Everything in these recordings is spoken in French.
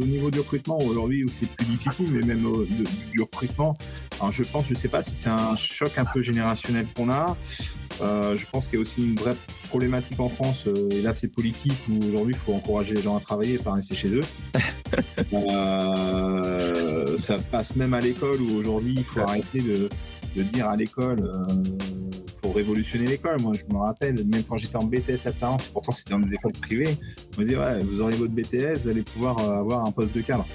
au niveau du recrutement, aujourd'hui, c'est plus difficile, mais même du recrutement, je pense, je ne sais pas si c'est un choc un peu générationnel qu'on a. Euh, je pense qu'il y a aussi une vraie problématique en France, euh, et là c'est politique, où aujourd'hui il faut encourager les gens à travailler et pas rester chez eux. Euh, ça passe même à l'école, où aujourd'hui il faut arrêter de, dire à l'école, il faut révolutionner l'école. Moi je me rappelle, même quand j'étais en BTS à Talence, pourtant c'était dans des écoles privées, on me disait ouais, vous aurez votre BTS, vous allez pouvoir avoir un poste de cadre.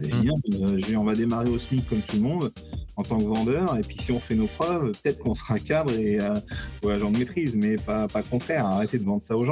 Mmh. on va démarrer au SMIC comme tout le monde en tant que vendeur. Et puis si on fait nos preuves, peut-être qu'on sera cadre et euh, agent de maîtrise, mais pas, pas contraire. Arrêtez de vendre ça aux gens.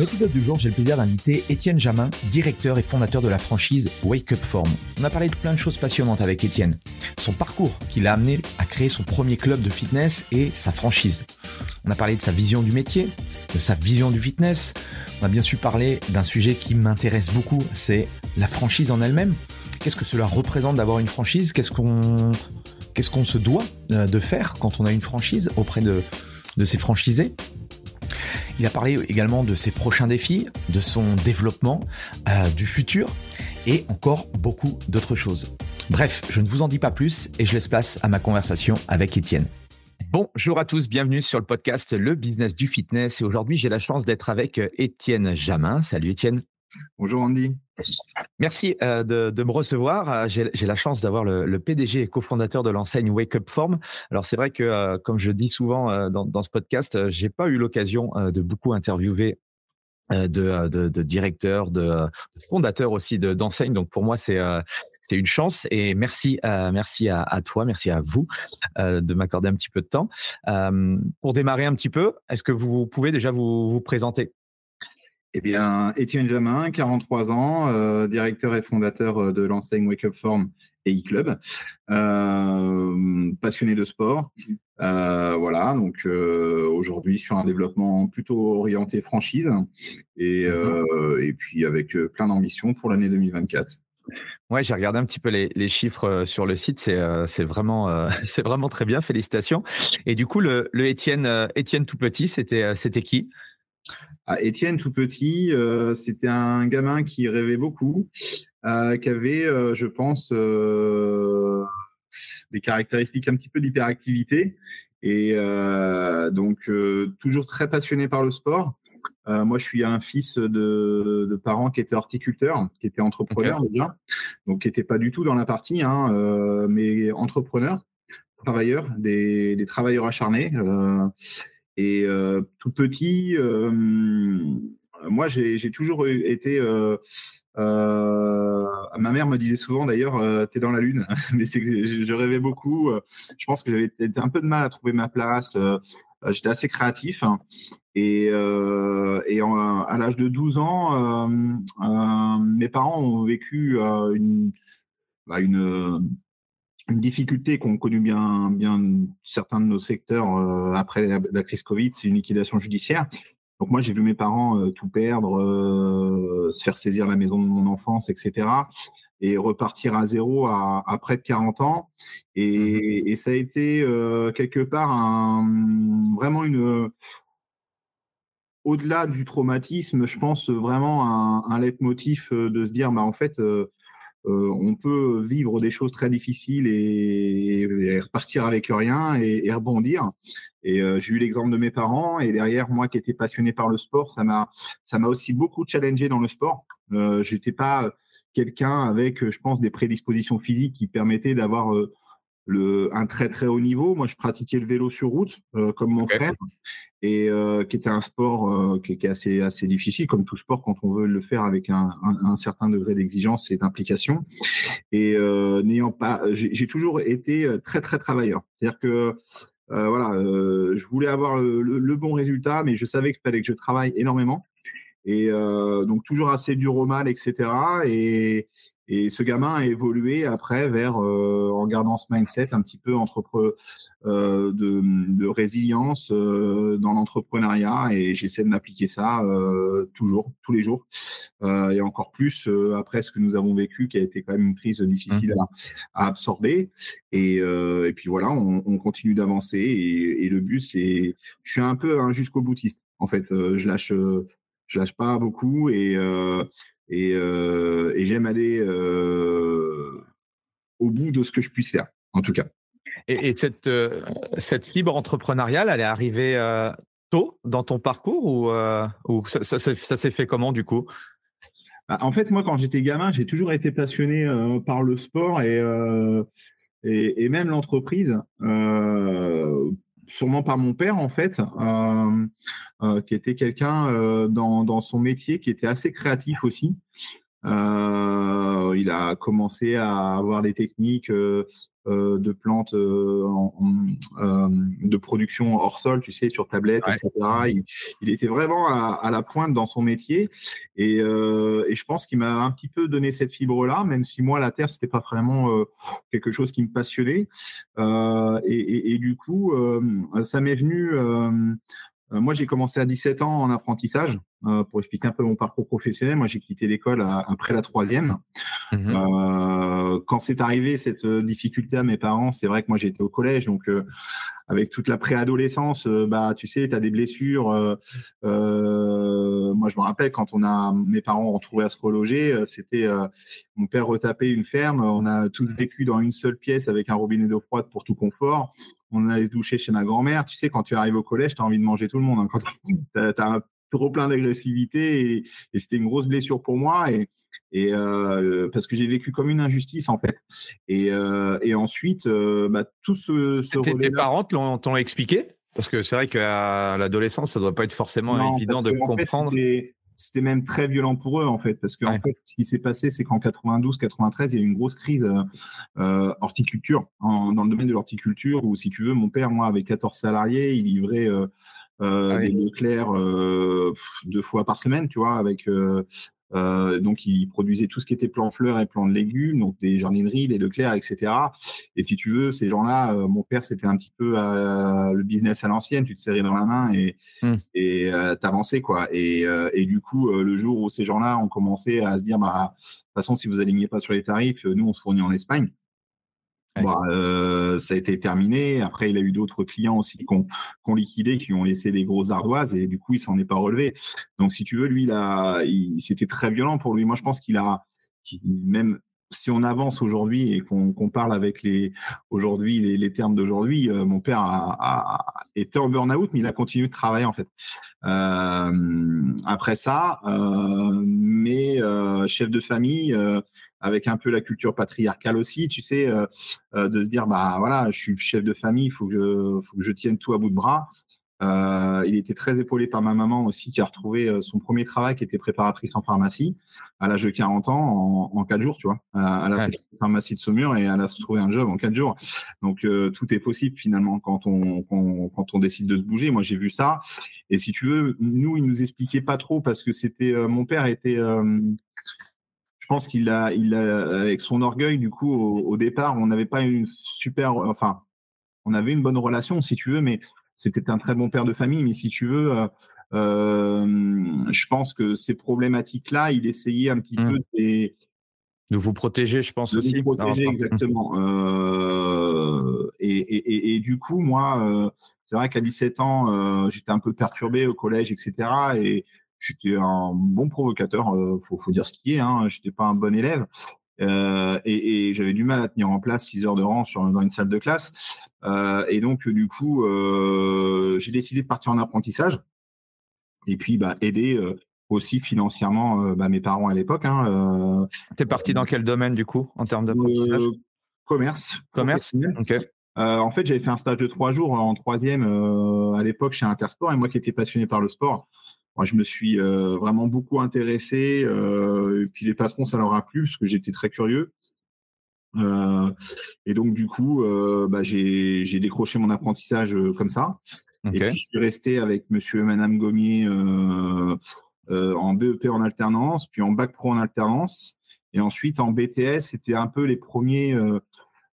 Dans l'épisode du jour, j'ai le plaisir d'inviter Étienne Jamin, directeur et fondateur de la franchise Wake Up Form. On a parlé de plein de choses passionnantes avec Étienne. Son parcours qui l'a amené à créer son premier club de fitness et sa franchise. On a parlé de sa vision du métier, de sa vision du fitness. On a bien su parler d'un sujet qui m'intéresse beaucoup, c'est la franchise en elle-même. Qu'est-ce que cela représente d'avoir une franchise? Qu'est-ce qu'on se doit euh, de faire quand on a une franchise auprès de, de ses franchisés? Il a parlé également de ses prochains défis, de son développement, euh, du futur et encore beaucoup d'autres choses. Bref, je ne vous en dis pas plus et je laisse place à ma conversation avec Étienne. Bonjour à tous, bienvenue sur le podcast Le Business du Fitness et aujourd'hui j'ai la chance d'être avec Étienne Jamin. Salut Étienne. Bonjour Andy. Merci euh, de, me recevoir. Euh, j'ai la chance d'avoir le, PDG et cofondateur de l'enseigne Wake Up Form. Alors c'est vrai que, euh, comme je dis souvent dans, ce podcast, j'ai pas eu l'occasion de beaucoup interviewer de, directeurs, de, fondateurs aussi d'enseignes. Donc pour moi, c'est une chance et merci à, toi, merci à vous de m'accorder un petit peu de temps. pour démarrer un petit peu, est-ce que vous pouvez déjà vous présenter? Eh bien, Étienne Jamin, 43 ans, euh, directeur et fondateur euh, de l'enseigne Wake Up Form et e-club, euh, passionné de sport. voilà, donc aujourd'hui sur un développement plutôt orienté franchise et, mhm. et puis avec plein d'ambitions pour l'année 2024. Ouais, j'ai regardé un petit peu les, chiffres sur le site. C'est vraiment, c'est vraiment très bien. Félicitations. Et du coup, le, le Étienne, Étienne tout petit, c'était c'était qui? Étienne, tout petit, euh, c'était un gamin qui rêvait beaucoup, euh, qui avait, euh, je pense, des caractéristiques un petit peu d'hyperactivité. Et donc, toujours très passionné par le sport. moi, je suis un fils de, parents qui étaient horticulteurs, qui étaient entrepreneurs déjà, donc qui n'étaient pas du tout dans la partie, hein, mais entrepreneurs, travailleurs, des, des travailleurs acharnés. Et tout petit, moi, j'ai toujours été. Ma mère me disait souvent d'ailleurs, tu es dans la lune, mais je rêvais beaucoup. Je pense que j'avais un peu de mal à trouver ma place. J'étais assez créatif. Hein. et, à l'âge de 12 ans, mes parents ont vécu une, bah, une une difficulté qu'ont connu bien, bien certains de nos secteurs après la, crise Covid, c'est une liquidation judiciaire. Donc moi, j'ai vu mes parents tout perdre, se faire saisir la maison de mon enfance, etc et repartir à zéro à, près de 40 ans. Et, mmh ça a été euh, quelque part un, vraiment une. Au-delà du traumatisme, je pense vraiment un, un leitmotiv euh, de se dire, bah, en fait, euh, on peut vivre des choses très difficiles et, repartir avec rien et, rebondir. Et j'ai eu l'exemple de mes parents et derrière moi qui étais passionné par le sport, ça m'a ça m'a aussi beaucoup challengé dans le sport. Euh, J'étais pas quelqu'un avec, je pense, des prédispositions physiques qui permettaient d'avoir euh, le, un très très haut niveau. Moi, je pratiquais le vélo sur route, euh, comme mon frère, et euh, qui était un sport qui, est assez assez difficile, comme tout sport quand on veut le faire avec un, un, certain degré d'exigence et d'implication. Et n'ayant pas, j'ai toujours été très très travailleur. C'est-à-dire que voilà, je voulais avoir le, le, bon résultat, mais je savais qu'il fallait que je travaille énormément. Et euh, donc toujours assez dur au mal, etc. Et, et ce gamin a évolué après vers, euh, en gardant ce mindset un petit peu entre euh, de, de, résilience euh, dans l'entrepreneuriat et j'essaie de m'appliquer ça toujours, tous les jours et encore plus après ce que nous avons vécu qui a été quand même une crise difficile à, à absorber. Et, et, puis voilà, on, on continue d'avancer et, et, le but c'est, je suis un peu un jusqu'au boutiste en fait. je lâche je lâche pas beaucoup et, euh, euh, et, j'aime aller euh, au bout de ce que je puisse faire, en tout cas. Et, cette, cette fibre entrepreneuriale, elle est arrivée tôt dans ton parcours ou, ou ça, ça, s'est fait comment du coup? Bah, En fait, moi, quand j'étais gamin, j'ai toujours été passionné par le sport et, et, et, même l'entreprise sûrement par mon père en fait, euh, euh, qui était quelqu'un euh, dans, dans, son métier qui était assez créatif aussi. Il a commencé à avoir des techniques euh, de plantes euh, euh, de production hors sol, tu sais, sur tablette, etc. Il, était vraiment à, la pointe dans son métier et, je pense qu'il m'a un petit peu donné cette fibre-là, même si moi la terre c'était pas vraiment quelque chose qui me passionnait. Et, et, du coup, ça m'est venu euh, moi, j'ai commencé à 17 ans en apprentissage. Euh, pour expliquer un peu mon parcours professionnel, moi, j'ai quitté l'école après la troisième. Mmh euh, quand c'est arrivé cette difficulté à mes parents, c'est vrai que moi, j'étais au collège, donc avec toute la préadolescence, euh, bah, tu sais, tu as des blessures. Euh, euh, moi, je me rappelle quand on a, mes parents ont trouvé à se reloger, c'était mon père retapait une ferme. On a tous vécu dans une seule pièce avec un robinet d'eau froide pour tout confort. On allait se doucher chez ma grand-mère. Tu sais, quand tu arrives au collège, tu as envie de manger tout le monde. Hein. tu as, un trop plein d'agressivité et, et c'était une grosse blessure pour moi. Et, et euh, parce que j'ai vécu comme une injustice en fait. Et, euh, et ensuite, euh, bah, tout ce, ce tes, parents t'ont expliqué? Parce que c'est vrai qu'à l'adolescence, ça doit pas être forcément évident de comprendre. c'était même très violent pour eux en fait, parce qu'en fait, ce qui s'est passé, c'est qu'en 92-93, il y a eu une grosse crise horticulture, dans le domaine de l'horticulture, où si tu veux, mon père, moi, avec 14 salariés, il livrait euh, ah des Leclerc euh, deux fois par semaine, tu vois, avec euh, donc, ils produisaient tout ce qui était plan fleurs et plan de légumes, donc des jardineries, des Leclerc, etc. Et si tu veux, ces gens-là, euh, mon père, c'était un petit peu euh, le business à l'ancienne. Tu te serrais dans la main et mmh. et t'avançais quoi. Et, et du coup, le jour où ces gens-là ont commencé à se dire, bah, de toute façon, si vous alignez pas sur les tarifs, nous, on se fournit en Espagne. Bah, euh, ça a été terminé. Après, il a eu d'autres clients aussi qui ont, liquidé, qui ont laissé des grosses ardoises et du coup, il s'en est pas relevé. Donc, si tu veux, lui, là, c'était très violent pour lui. Moi, je pense qu'il a, même si on avance aujourd'hui et qu'on parle avec les aujourd'hui les, termes d'aujourd'hui, euh, mon père a, a, été en burn-out, mais il a continué de travailler en fait. Euh, après ça, euh, mais euh, chef de famille euh, avec un peu la culture patriarcale aussi, tu sais, de se dire bah voilà, je suis chef de famille, il faut que je faut que je tienne tout à bout de bras. Euh, il était très épaulé par ma maman aussi, qui a retrouvé euh, son premier travail, qui était préparatrice en pharmacie, à l'âge de 40 ans, en, en 4 jours, tu vois. Euh, elle a fait la pharmacie de Saumur et elle a trouvé un job en 4 jours. Donc, euh, tout est possible finalement quand on, quand, on décide de se bouger. Moi, j'ai vu ça. Et si tu veux, nous, il nous expliquait pas trop parce que c'était, mon père était, pense qu'il a, il a, avec son orgueil, du coup, au, départ, on n'avait pas une super, enfin, on avait une bonne relation, si tu veux, mais c'était un très bon père de famille. Mais si tu veux, euh, euh, je pense que ces problématiques-là, il essayait un petit mmh. peu de, de vous protéger, je pense de aussi. De protéger, exactement. Euh, et, et, et, du coup, moi, c'est vrai qu'à 17 ans, j'étais un peu perturbé au collège, etc. Et j'étais un bon provocateur, faut, faut, dire ce qui est. Hein, j'étais pas un bon élève. Euh, et, et j'avais du mal à tenir en place 6 heures de rang sur, dans une salle de classe. Euh, et donc, du coup, euh, j'ai décidé de partir en apprentissage. Et puis, bah, aider euh, aussi financièrement euh, bah, mes parents à l'époque. Hein, T'es parti dans quel domaine, du coup, en termes d'apprentissage? Commerce. Commerce. Ok. en fait, j'avais fait un stage de trois jours en troisième à l'époque chez Intersport. Et moi qui étais passionné par le sport, moi, je me suis euh, vraiment beaucoup intéressé. Euh, et puis les patrons, ça leur a plu parce que j'étais très curieux. Euh, et donc du coup, bah, j'ai décroché mon apprentissage comme ça. Et puis je suis resté avec Monsieur et Madame Gommier en BEP en alternance, puis en bac pro en alternance, et ensuite en BTS. C'était un peu les premiers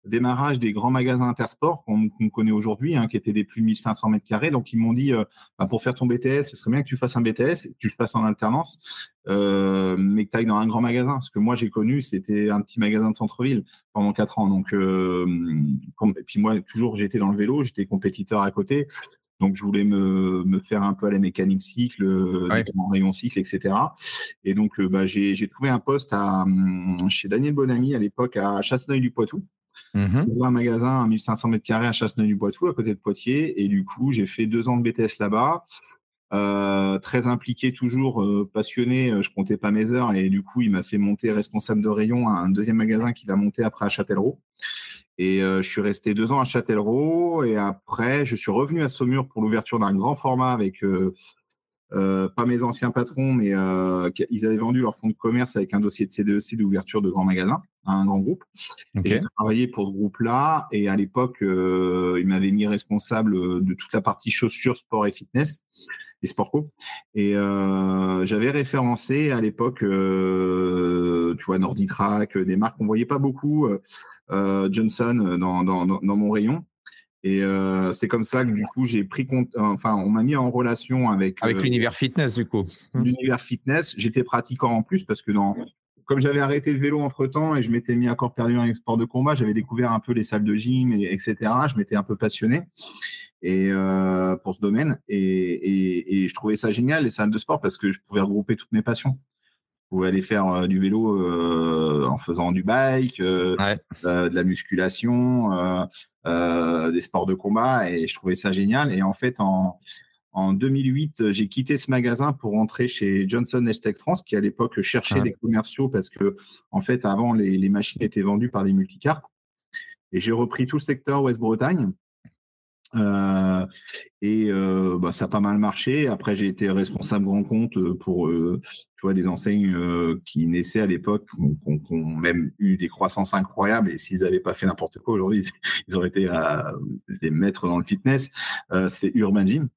démarrage des grands magasins Intersport qu'on connaît aujourd'hui, hein, qui étaient des plus de 1500 mètres carrés. Donc, ils m'ont dit, euh, bah, pour faire ton BTS, ce serait bien que tu fasses un BTS, que tu le fasses en alternance, euh, mais que tu ailles dans un grand magasin. Ce que moi, j'ai connu, c'était un petit magasin de centre-ville pendant quatre ans. Donc, euh, et puis moi, toujours, j'étais dans le vélo, j'étais compétiteur à côté. Donc, je voulais me, me faire un peu à la mécanique cycle, ouais. rayon cycle, etc. Et donc, bah, j'ai trouvé un poste à, chez Daniel Bonamy à l'époque à Chasseneuil-du-Poitou. Mmh. un magasin à 1500 mètres carrés à Chasseneuil-du-Poitou, à côté de Poitiers. Et du coup, j'ai fait deux ans de BTS là-bas. Euh, très impliqué, toujours euh, passionné. Euh, je comptais pas mes heures et du coup, il m'a fait monter responsable de rayon à un deuxième magasin qu'il a monté après à Châtellerault. Et je suis resté deux ans à Châtellerault et après, je suis revenu à Saumur pour l'ouverture d'un grand format avec pas mes anciens patrons, mais ils avaient vendu leur fonds de commerce avec un dossier de CDEC d'ouverture de grands magasins un grand groupe. Okay. J'ai travaillé pour ce groupe-là et à l'époque, euh, ils m'avaient mis responsable de toute la partie chaussures, sport et fitness et sport co. Et euh, j'avais référencé à l'époque, euh, tu vois, Norditrack, des marques qu'on voyait pas beaucoup, Johnson dans, dans, dans mon rayon. Et euh, c'est comme ça que du coup j'ai pris compte, enfin on m'a mis en relation avec avec euh, l'univers fitness du coup. L'univers fitness, j'étais pratiquant en plus parce que dans comme j'avais arrêté le vélo entre temps et je m'étais mis à corps perdu dans les sports de combat, j'avais découvert un peu les salles de gym et etc. Je m'étais un peu passionné et euh, pour ce domaine et, et, et, je trouvais ça génial les salles de sport parce que je pouvais regrouper toutes mes passions pouvais aller faire euh, du vélo euh, en faisant du bike, de la musculation, des sports de combat, et je trouvais ça génial. Et en fait, en, en 2008, j'ai quitté ce magasin pour rentrer chez Johnson Tech France, qui à l'époque cherchait des commerciaux parce que, en fait, avant, les, les machines étaient vendues par des multicartes. Et j'ai repris tout le secteur Ouest-Bretagne. Euh, et euh, bah, ça a pas mal marché. Après, j'ai été responsable grand compte pour euh, tu vois, des enseignes euh, qui naissaient à l'époque, qui ont, même eu des croissances incroyables. Et s'ils n'avaient pas fait n'importe quoi aujourd'hui, ils auraient été des maîtres dans le fitness. C'était Urban Gym.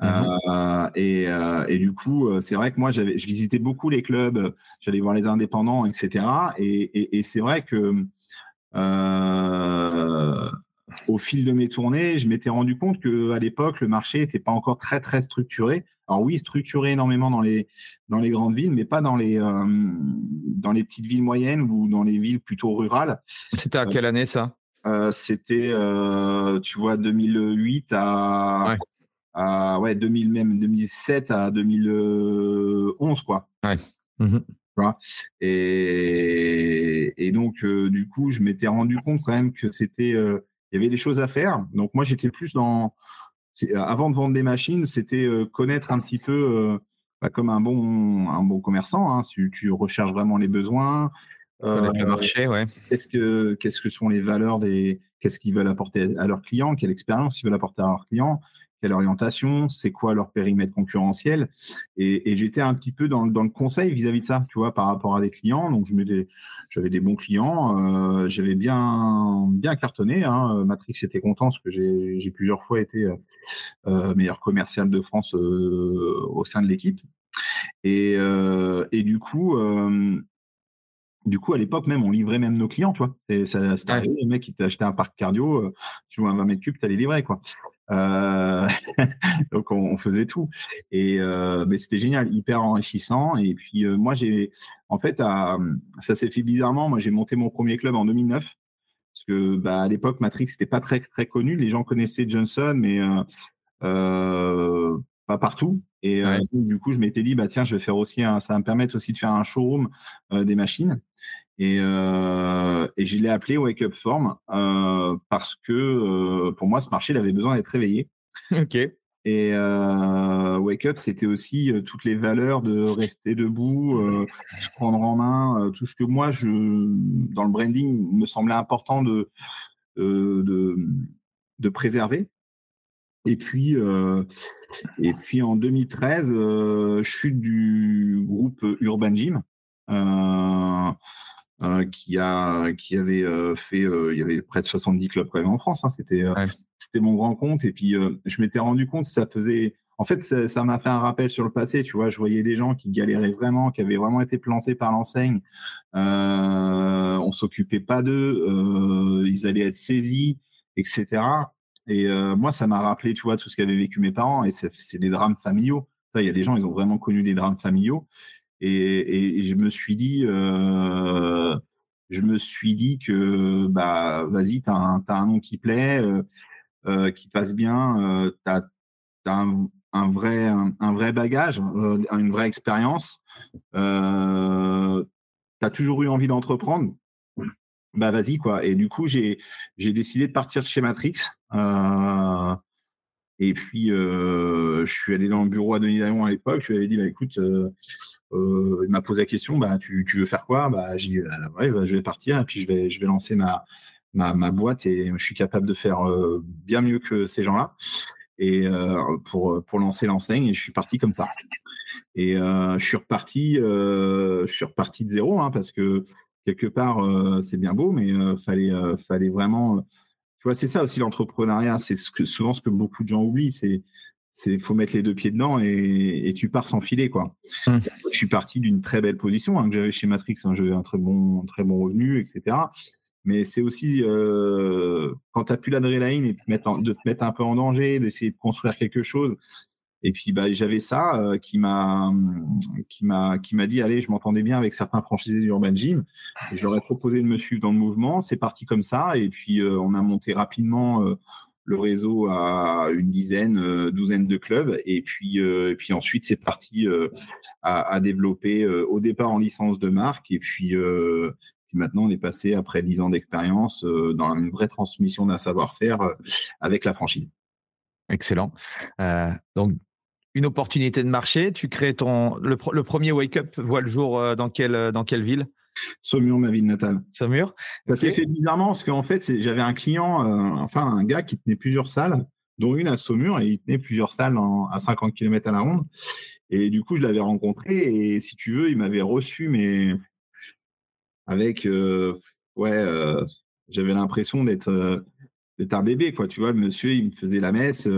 Mmh et, et, du coup, c'est vrai que moi, j'avais, je visitais beaucoup les clubs, j'allais voir les indépendants, etc. Et, et, et c'est vrai que euh, au fil de mes tournées, je m'étais rendu compte que à l'époque, le marché n'était pas encore très très structuré. Alors oui, structuré énormément dans les dans les grandes villes, mais pas dans les euh, dans les petites villes moyennes ou dans les villes plutôt rurales. C'était à quelle année ça? euh, C'était, euh, tu vois, 2008 à ouais. À ouais 2000 même 2007 à 2011 quoi. Ouais. Mmh et, et, donc, du coup, je m'étais rendu compte quand même que c'était il y avait des choses à faire. Donc moi, j'étais plus dans, avant de vendre des machines, c'était euh, connaître un petit peu, euh, bah, comme un bon, un bon commerçant. Hein, tu, tu, recherches vraiment les besoins. Euh, le marché, ouais. Qu'est-ce que, qu'est-ce que sont les valeurs des, qu'est-ce qu'ils veulent apporter à leurs clients, quelle expérience ils veulent apporter à leurs clients, quelle orientation, c'est quoi leur périmètre concurrentiel. Et, j'étais un petit peu dans, le conseil vis-à-vis de ça, tu vois, par rapport à des clients. Donc, j'avais des bons clients, euh, j'avais bien, bien cartonné. Hein. Matrix était content parce que j'ai plusieurs fois été euh, euh, meilleur commercial de France au sein de l'équipe. Et, du coup, du coup, à l'époque même, on livrait même nos clients, tu vois. Ça, c'était arrivé, les mecs qui t'achetaient un parc cardio, euh, tu vois un 20 mètres cubes, tu allais livrer, quoi. Euh, donc, on, faisait tout. Et euh, mais c'était génial, hyper enrichissant. Et puis, moi, j'ai, en fait, ça s'est fait bizarrement. Moi, j'ai monté mon premier club en 2009. Parce que, bah, à l'époque, Matrix, c'était pas très, très connu. Les gens connaissaient Johnson, mais pas partout. Et du coup, je m'étais dit, bah tiens, je vais faire aussi un, ça va me permettre aussi de faire un showroom des machines. Et, euh, et je l'ai appelé Wake Up Form euh, parce que euh, pour moi, ce marché il avait besoin d'être réveillé. Ok. Et euh, Wake Up, c'était aussi euh, toutes les valeurs de rester debout, euh, se prendre en main, tout ce que moi, je, dans le branding, me semblait important de, de, de préserver. Et puis, et puis en 2013, chute du groupe Urban Gym. Euh, qui a qui avait euh, fait euh, il y avait près de 70 clubs quand même en France hein, c'était c'était mon grand compte. Et puis je m'étais rendu compte ça faisait en fait ça m'a fait un rappel sur le passé tu vois. Je voyais des gens qui galéraient vraiment qui avaient vraiment été plantés par l'enseigne. On s'occupait pas d'eux ils allaient être saisis etc et moi ça m'a rappelé tu vois tout ce qu'avaient vécu mes parents et c'est des drames familiaux il y a des gens ils ont vraiment connu des drames familiaux et, je me suis dit, euh, je me suis dit que bah vas-y, t'as un, as un nom qui plaît, euh, euh, qui passe bien, euh, t'as as un, vrai un, vrai bagage, euh, une vraie expérience. Euh, t'as toujours eu envie d'entreprendre. Bah vas-y quoi. Et du coup j'ai décidé de partir de chez Matrix. Euh, et puis, euh, je suis allé dans le bureau à Denis Daillon à l'époque. Je lui avais dit, bah, écoute, euh, il m'a posé la question, bah, tu, tu veux faire quoi? Bah, J'ai dit, bah, ouais, bah, je vais partir et puis je vais, je vais lancer ma, ma, ma boîte et je suis capable de faire bien mieux que ces gens-là et pour, pour lancer l'enseigne. Et je suis parti comme ça. Et euh, je suis reparti, je suis reparti de zéro hein, parce que quelque part, c'est bien beau, mais fallait, fallait vraiment c'est ça aussi l'entrepreneuriat. C'est ce que, souvent ce que beaucoup de gens oublient. C'est c'est faut mettre les deux pieds dedans et, tu pars sans filer quoi. Mmh. Je suis parti d'une très belle position hein, que j'avais chez Matrix, hein, j'avais un très bon très bon revenu, etc. Mais c'est aussi euh, quand tu n'as plus l'adrénaline et de te mettre un peu en danger, d'essayer de construire quelque chose et puis bah, j'avais ça euh, qui m'a qui m'a qui m'a dit allez, je m'entendais bien avec certains franchisés d'Urban Gym. Et je leur ai proposé de me suivre dans le mouvement. C'est parti comme ça. Et puis euh, on a monté rapidement euh, le réseau à une dizaine, douzaine de clubs. Et puis et puis ensuite c'est parti à, développer au départ en licence de marque. Et puis maintenant, on est passé, après dix ans d'expérience, dans une vraie transmission d'un savoir-faire avec la franchise. Excellent. Donc, une opportunité de marché. Tu crées ton le, premier Wake Up voit le jour euh, dans quelle euh, dans quelle ville? Saumur, ma ville natale. Saumur. Ça s'est fait bizarrement parce qu'en fait, j'avais un client, euh, enfin un gars qui tenait plusieurs salles, dont une à Saumur, et il tenait plusieurs salles à 50 km à la ronde. Et du coup, je l'avais rencontré et si tu veux, il m'avait reçu, mais avec ouais, j'avais l'impression d'être d'être un bébé, quoi. Tu vois, le monsieur, il me faisait la messe.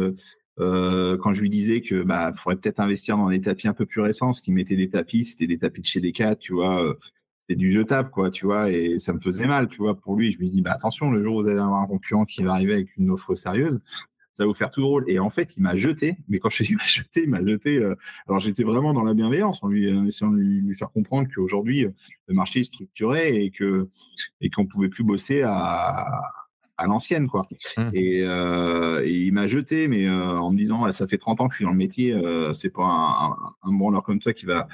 Euh, quand je lui disais que bah faudrait peut-être investir dans des tapis un peu plus récents, ce qui mettait des tapis, c'était des tapis de chez Decat, tu vois, euh, c'était du jetable, quoi, tu vois, et ça me faisait mal, tu vois, pour lui. Je lui dis, bah attention, le jour où vous allez avoir un concurrent qui va arriver avec une offre sérieuse, ça va vous faire tout drôle. Et en fait, il m'a jeté, mais quand je dis il m'a jeté, il m'a jeté. Euh, alors j'étais vraiment dans la bienveillance en lui essayant de lui, lui faire comprendre qu'aujourd'hui le marché est structuré et que et qu'on pouvait plus bosser à à l'ancienne, quoi. Mmh. Euh, et, il m'a jeté, mais euh, en me disant, ça fait 30 ans que je suis dans le métier, euh, c'est pas un, un, branleur comme toi qui va,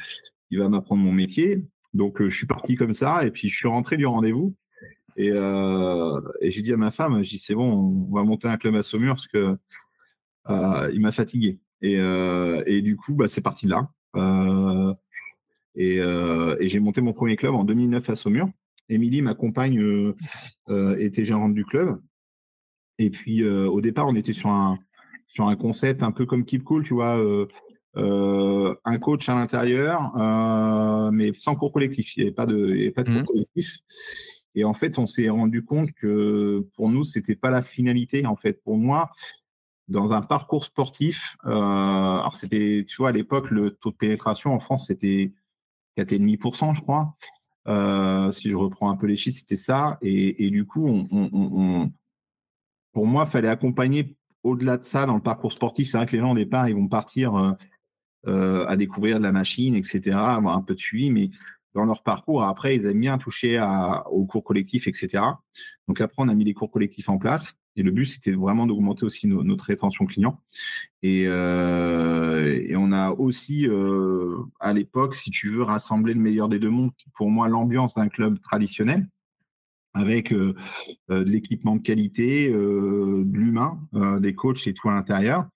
qui va m'apprendre mon métier. Donc, je suis parti comme ça, et puis je suis rentré du rendez-vous. Et, et j'ai dit à ma femme, j'ai dit, c'est bon, on va monter un club à Saumur, parce que il m'a fatigué. Et, et, du coup, bah, c'est parti de là. et, et j'ai monté mon premier club en 2009 à Saumur. Émilie, ma compagne, euh, euh, était gérante du club. Et puis, euh, au départ, on était sur un, sur un concept un peu comme Keep Cool, tu vois, un coach à l'intérieur, mais sans cours collectif. Il n'y avait pas de, pas de cours mmh. collectif. Et en fait, on s'est rendu compte que pour nous, c'était pas la finalité. En fait, pour moi, dans un parcours sportif, alors c'était, tu vois, à l'époque, le taux de pénétration en France, c'était 4,5%, je crois. Si je reprends un peu les chiffres, c'était ça. Et, du coup, on, pour moi, il fallait accompagner au-delà de ça dans le parcours sportif. C'est vrai que les gens au départ, ils vont partir à découvrir de la machine, etc., avoir un peu de suivi, mais dans leur parcours, après, ils aiment bien toucher à, aux cours collectifs, etc. Donc après, on a mis les cours collectifs en place. Et le but, c'était vraiment d'augmenter aussi notre rétention client. Et, euh, on a aussi, euh, à l'époque, si tu veux, rassemblé le meilleur des deux mondes. Pour moi, l'ambiance d'un club traditionnel, avec euh, de l'équipement de qualité, de l'humain, des coachs et tout à l'intérieur,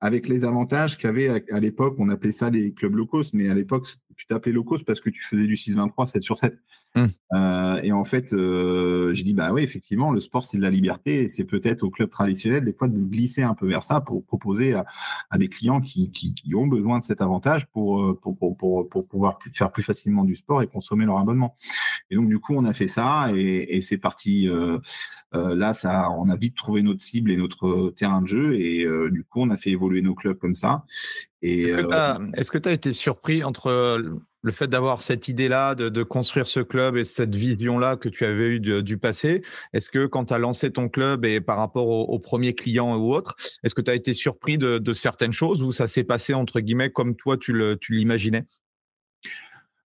avec les avantages qu'avait à, l'époque, on appelait ça des clubs low cost, mais à l'époque, tu t'appelais low cost parce que tu faisais du 6-23, 7 sur 7. Mmh. Euh, et en fait, euh, j'ai dit, bah oui, effectivement, le sport, c'est de la liberté. Et c'est peut-être au club traditionnel, des fois, de glisser un peu vers ça pour proposer à, des clients qui, qui, ont besoin de cet avantage pour, euh, pour, pour, pour pouvoir faire plus facilement du sport et consommer leur abonnement. Et donc, du coup, on a fait ça et, et c'est parti. Euh, euh, là, ça, on a vite trouvé notre cible et notre terrain de jeu. Et du coup, on a fait évoluer nos clubs comme ça. Est-ce que tu as, été surpris entre le fait d'avoir cette idée-là, de, construire ce club et cette vision-là que tu avais eue du, passé? Est-ce que quand tu as lancé ton club et par rapport aux, premiers clients ou autres, est-ce que tu as été surpris de, certaines choses ou ça s'est passé entre guillemets comme toi tu l'imaginais?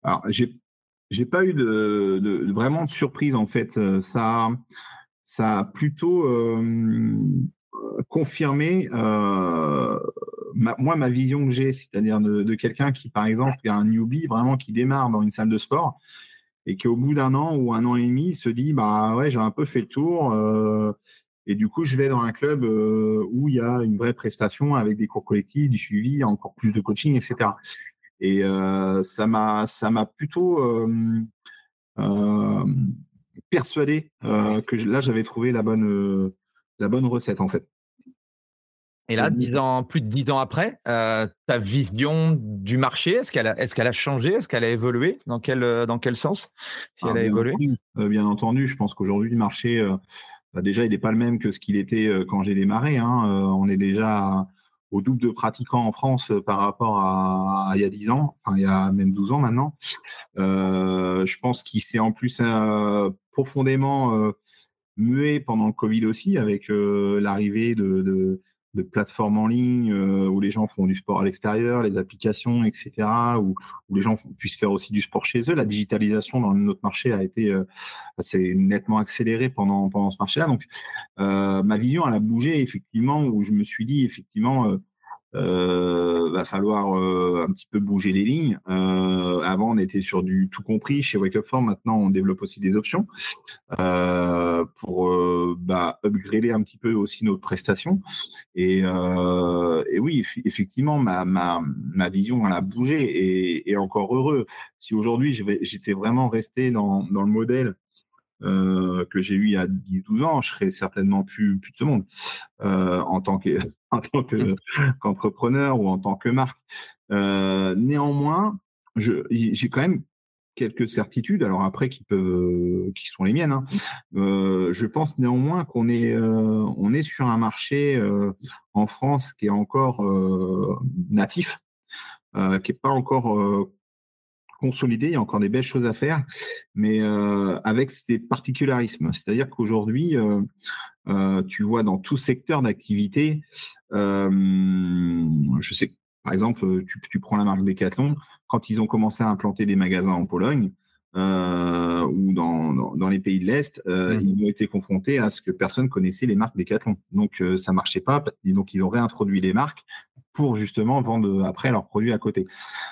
Alors, j'ai j'ai pas eu de, vraiment de surprise en fait. Ça, ça a plutôt euh, confirmé euh, moi, ma vision que j'ai, c'est-à-dire de, quelqu'un qui, par exemple, est un newbie, vraiment qui démarre dans une salle de sport et qui, au bout d'un an ou un an et demi, se dit bah ouais, j'ai un peu fait le tour. Euh, et du coup, je vais dans un club euh, où il y a une vraie prestation avec des cours collectifs, du suivi, encore plus de coaching, etc. Et euh, ça m'a, ça m'a plutôt persuadé que là, j'avais trouvé la bonne, la bonne recette en fait. Et là, ans, plus de dix ans après, euh, ta vision du marché, est-ce qu'elle a, est qu'elle a changé? Est-ce qu'elle a évolué? Dans quel, euh, dans quel sens? Si elle a ah, évolué? euh, Bien entendu, je pense qu'aujourd'hui, le marché, bah, déjà, il n'est pas le même que ce qu'il était quand j'ai démarré. Hein. on est déjà au double de pratiquants en France par rapport à, il y a 10 ans, enfin, il y a même 12 ans maintenant. je pense qu'il s'est en plus profondément muet pendant le Covid aussi, avec l'arrivée de de plateformes en ligne euh, où les gens font du sport à l'extérieur, les applications, etc., où, où, les gens puissent faire aussi du sport chez eux. La digitalisation dans notre marché a été euh, assez nettement accélérée pendant, pendant ce marché-là. Donc, euh, ma vision, elle a bougé, effectivement, où je me suis dit, effectivement, euh, va falloir euh, un petit peu bouger les lignes. Euh, avant, on était sur du tout compris chez Wake Up Form. Maintenant, on développe aussi des options euh, pour euh, bah, upgrader un petit peu aussi notre prestation. Et, euh, et oui, effectivement, ma, ma, ma, vision elle a bougé et, et encore heureux. Si aujourd'hui j'étais vraiment resté dans, dans le modèle euh, que j'ai eu il y a 10-12 ans, je serais certainement plus, plus de ce monde euh, en tant que en tant qu'entrepreneur ou en tant que marque. Euh, néanmoins, j'ai quand même quelques certitudes, alors après qui peuvent, qui sont les miennes. Hein. Je pense néanmoins qu'on est, on est sur un marché en France qui est encore natif, qui est pas encore consolidé, il y a encore des belles choses à faire, mais euh, avec ces particularismes. C'est-à-dire qu'aujourd'hui, euh, euh, tu vois dans tout secteur d'activité, je sais, par exemple, tu, tu, prends la marque Decathlon, quand ils ont commencé à implanter des magasins en Pologne, euh, ou dans, dans, dans, les pays de l'Est, euh, mmh. ils ont été confrontés à ce que personne connaissait les marques Decathlon. Donc euh, ça marchait pas, et donc ils ont réintroduit les marques pour justement vendre après leurs produits à côté.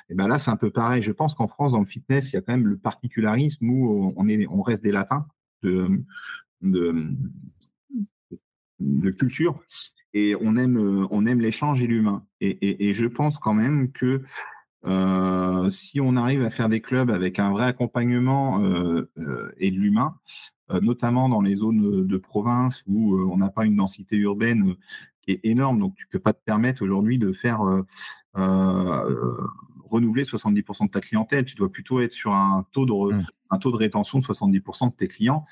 Et ben là, c'est un peu pareil. Je pense qu'en France, dans le fitness, il y a quand même le particularisme où on, est, on reste des latins de, de, culture et on aime, on aime l'échange et l'humain. Et, je pense quand même que euh, si on arrive à faire des clubs avec un vrai accompagnement euh, euh, et de l'humain, notamment dans les zones de province où on n'a pas une densité urbaine est énorme, donc tu peux pas te permettre aujourd'hui de faire renouveler 70% de ta clientèle. Tu dois plutôt être sur un taux de, mmh. un taux de rétention de 70% de tes clients.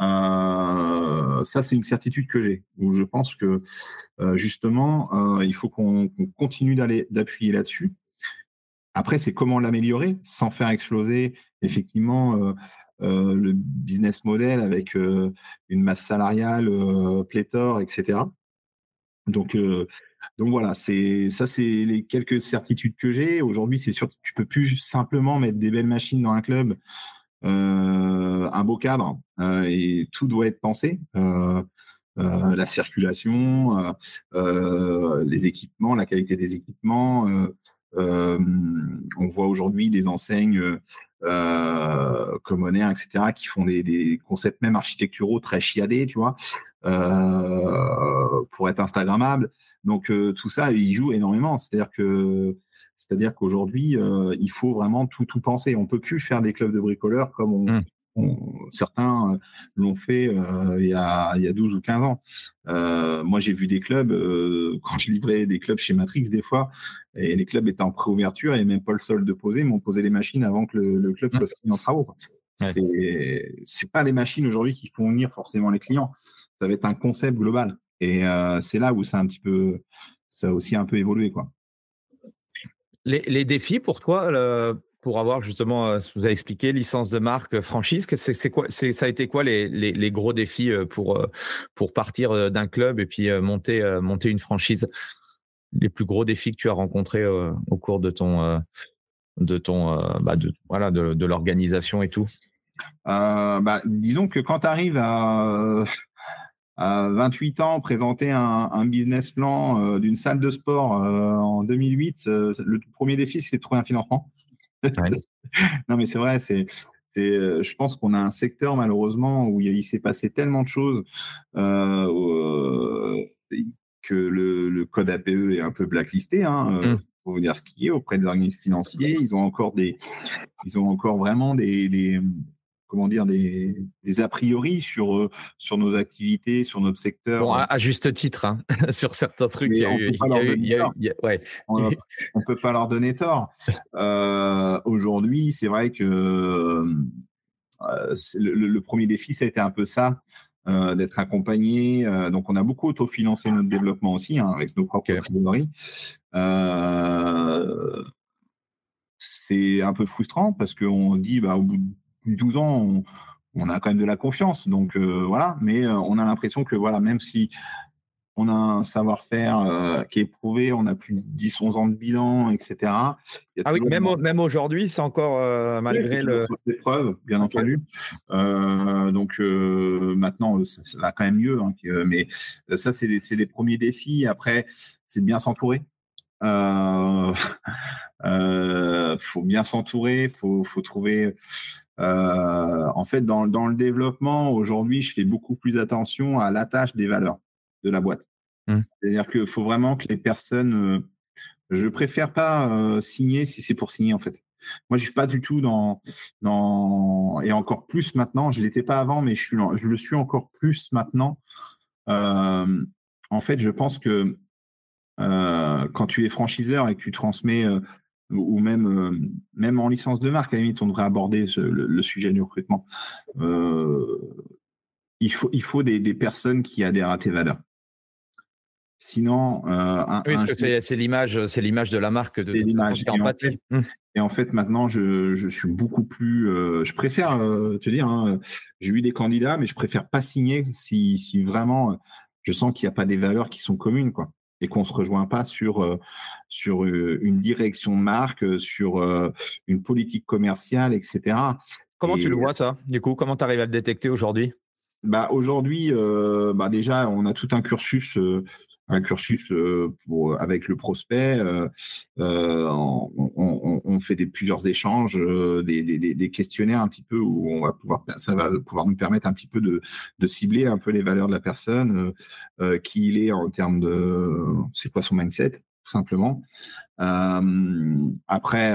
Euh, ça, c'est une certitude que j'ai. Où je pense que euh, justement, euh, il faut qu'on continue d'aller d'appuyer là-dessus après, c'est comment l'améliorer sans faire exploser effectivement le business model avec une masse salariale pléthore, etc. Donc, donc voilà, c'est ça, c'est les quelques certitudes que j'ai. Aujourd'hui, c'est sûr que tu peux plus simplement mettre des belles machines dans un club, un beau cadre, et tout doit être pensé. la circulation, les équipements, la qualité des équipements, euh, on voit aujourd'hui des enseignes euh, etc., qui font des, concepts même architecturaux très chiadés, tu vois, euh, pour être Instagrammables. Donc tout ça, il joue énormément. C'est-à-dire que c'est-à-dire qu'aujourd'hui, il faut vraiment tout, tout penser. On peut plus faire des clubs de bricoleurs comme on, mmh certains euh, l'ont fait euh, il, y a, il, y a, 12 ou 15 ans. Euh, moi, j'ai vu des clubs, quand je livrais des clubs chez Matrix, des fois, et les clubs étaient en préouverture et même pas le sol de poser, m'ont posé les machines avant que le, club soit fini en travaux. C'est pas les machines aujourd'hui qui font venir forcément les clients. Ça va être un concept global. Et c'est là où ça a un petit peu, ça a aussi un peu évolué, quoi. Les, les défis pour toi, le, pour avoir justement, euh, vous avez expliqué, licence de marque, euh, franchise. C'est quoi, ça a été quoi les, les, gros défis euh, pour, pour partir d'un club et puis monter, monter une franchise? Les plus gros défis que tu as rencontrés au cours de ton, de ton, bah de, voilà, de, de l'organisation et tout? Bah, Disons que quand tu arrives à, à 28 ans, présenter un, un business plan d'une salle de sport en 2008, le premier défi, c'est de trouver un financement. non, mais c'est vrai, c'est. Euh, je pense qu'on a un secteur malheureusement où il, s'est passé tellement de choses euh, euh, que le, code APE est un peu blacklisté. Hein, mmh. Pour vous dire ce qui est auprès des organismes financiers, ils ont encore des, ils ont encore vraiment des, comment dire, des, a priori sur, euh, sur nos activités, sur notre secteur. à, juste titre, hein, sur certains trucs. on ne peut pas leur donner tort. Euh, aujourd'hui, c'est vrai que euh, le, premier défi, ça a été un peu ça. d'être accompagné. donc, on a beaucoup autofinancé notre développement aussi hein, avec nos propres trésoreries. c'est un peu frustrant parce qu'on dit, bah, au bout de 12 ans, on, a quand même de la confiance. Donc euh, voilà, mais euh, on a l'impression que voilà, même si on a un savoir-faire euh, qui est prouvé, on a plus de 10, 11 ans de bilan, etc. ah oui, même, même aujourd'hui, c'est encore malgré le. Des preuves, bien entendu. donc maintenant, ça, va quand même mieux. Hein, mais ça, c'est des, premiers défis. Après, c'est de bien s'entourer. Euh, faut bien s'entourer, faut, faut trouver en fait, dans, dans, le développement, aujourd'hui, je fais beaucoup plus attention à l'attache des valeurs de la boîte. Mmh. C'est-à-dire qu'il faut vraiment que les personnes. Euh, je préfère pas euh, signer si c'est pour signer, en fait. Moi, je suis pas du tout dans, dans et encore plus maintenant. Je l'étais pas avant, mais je suis, je le suis encore plus maintenant. en fait, je pense que quand tu es franchiseur et que tu transmets ou même, euh, même en licence de marque, à la limite, on devrait aborder le, sujet du recrutement. Euh, il, faut, il faut des, des, personnes qui adhèrent à tes valeurs. Sinon, euh, oui, c'est l'image, c'est l'image de la marque de, l'image. Et, en fait, mmh. et en fait, maintenant, je, je suis beaucoup plus. je préfère te dire, hein, j'ai eu des candidats, mais je préfère pas signer si, si vraiment je sens qu'il n'y a pas des valeurs qui sont communes, quoi et qu'on ne se rejoint pas sur, euh, sur euh, une direction de marque, euh, sur une politique commerciale, etc. Comment tu le vois, ça, du coup? Comment tu arrives à le détecter aujourd'hui? Bah, Aujourd'hui, bah, déjà, on a tout un cursus un cursus euh, avec le prospect. Euh, euh, on, fait des, plusieurs échanges, des, questionnaires un petit peu où on va pouvoir, ça va pouvoir nous permettre un petit peu de, de cibler un peu les valeurs de la personne, qui il est en termes de, c'est quoi son mindset, tout simplement. après,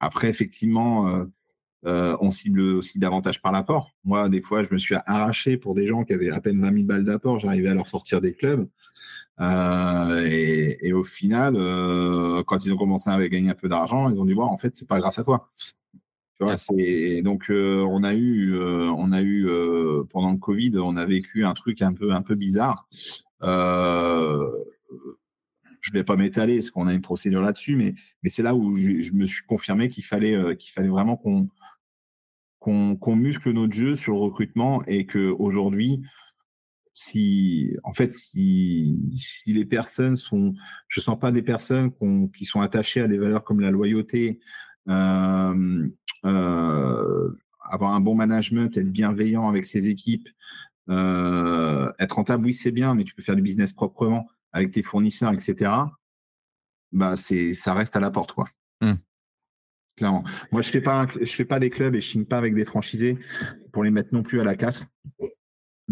après effectivement. On cible aussi davantage par l'apport. Moi, des fois, je me suis arraché pour des gens qui avaient à peine 20 000 balles d'apport. J'arrivais à leur sortir des clubs. Euh, et, au final, euh, quand ils ont commencé à gagner un peu d'argent, ils ont dit voir, en fait, c'est pas grâce à toi. Tu vois, c'est donc euh, on a eu, on a eu pendant le Covid, on a vécu un truc un peu un peu bizarre. je vais pas m'étaler parce qu'on a une procédure là-dessus, mais mais c'est là où je, me suis confirmé qu'il fallait qu'il fallait vraiment qu'on qu'on muscle notre jeu sur le recrutement et qu'aujourd'hui, si en fait si, les personnes sont je sens pas des personnes qui sont attachées à des valeurs comme la loyauté euh, euh, avoir un bon management être bienveillant avec ses équipes euh, être rentable oui c'est bien mais tu peux faire du business proprement avec tes fournisseurs etc bah c'est ça reste à la porte quoi. Clairement moi je fais pas fais pas des clubs et je signe pas avec des franchisés pour les mettre non plus à la casse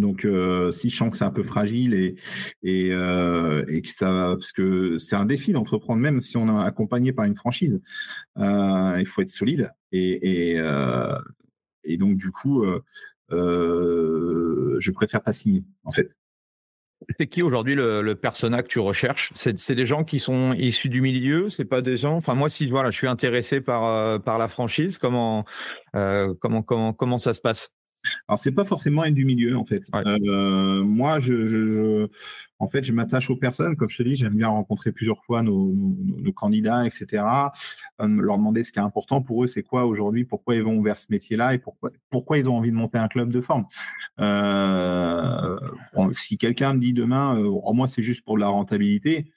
donc, euh, si je sens que c'est un peu fragile euh, et, que ça, parce que c'est un défi d'entreprendre, même si on est accompagné par une franchise, euh, il faut être solide. Et, et donc, du coup, je préfère pas signer, en fait. C'est qui aujourd'hui le, le, persona que tu recherches? C'est des gens qui sont issus du milieu C'est pas des gens? Enfin, moi, si voilà, je suis intéressé par par la franchise, comment comment comment comment ça se passe? Alors, c'est pas forcément être du milieu, en fait. Euh, moi, je, je, en fait, je m'attache aux personnes. Comme je te dis, j'aime bien rencontrer plusieurs fois nos, nos, candidats, etc. Euh, leur demander ce qui est important pour eux, c'est quoi aujourd'hui, pourquoi ils vont vers ce métier-là et pourquoi, pourquoi ils ont envie de monter un club de forme. Euh, si quelqu'un me dit demain, oh, moi, c'est juste pour la rentabilité,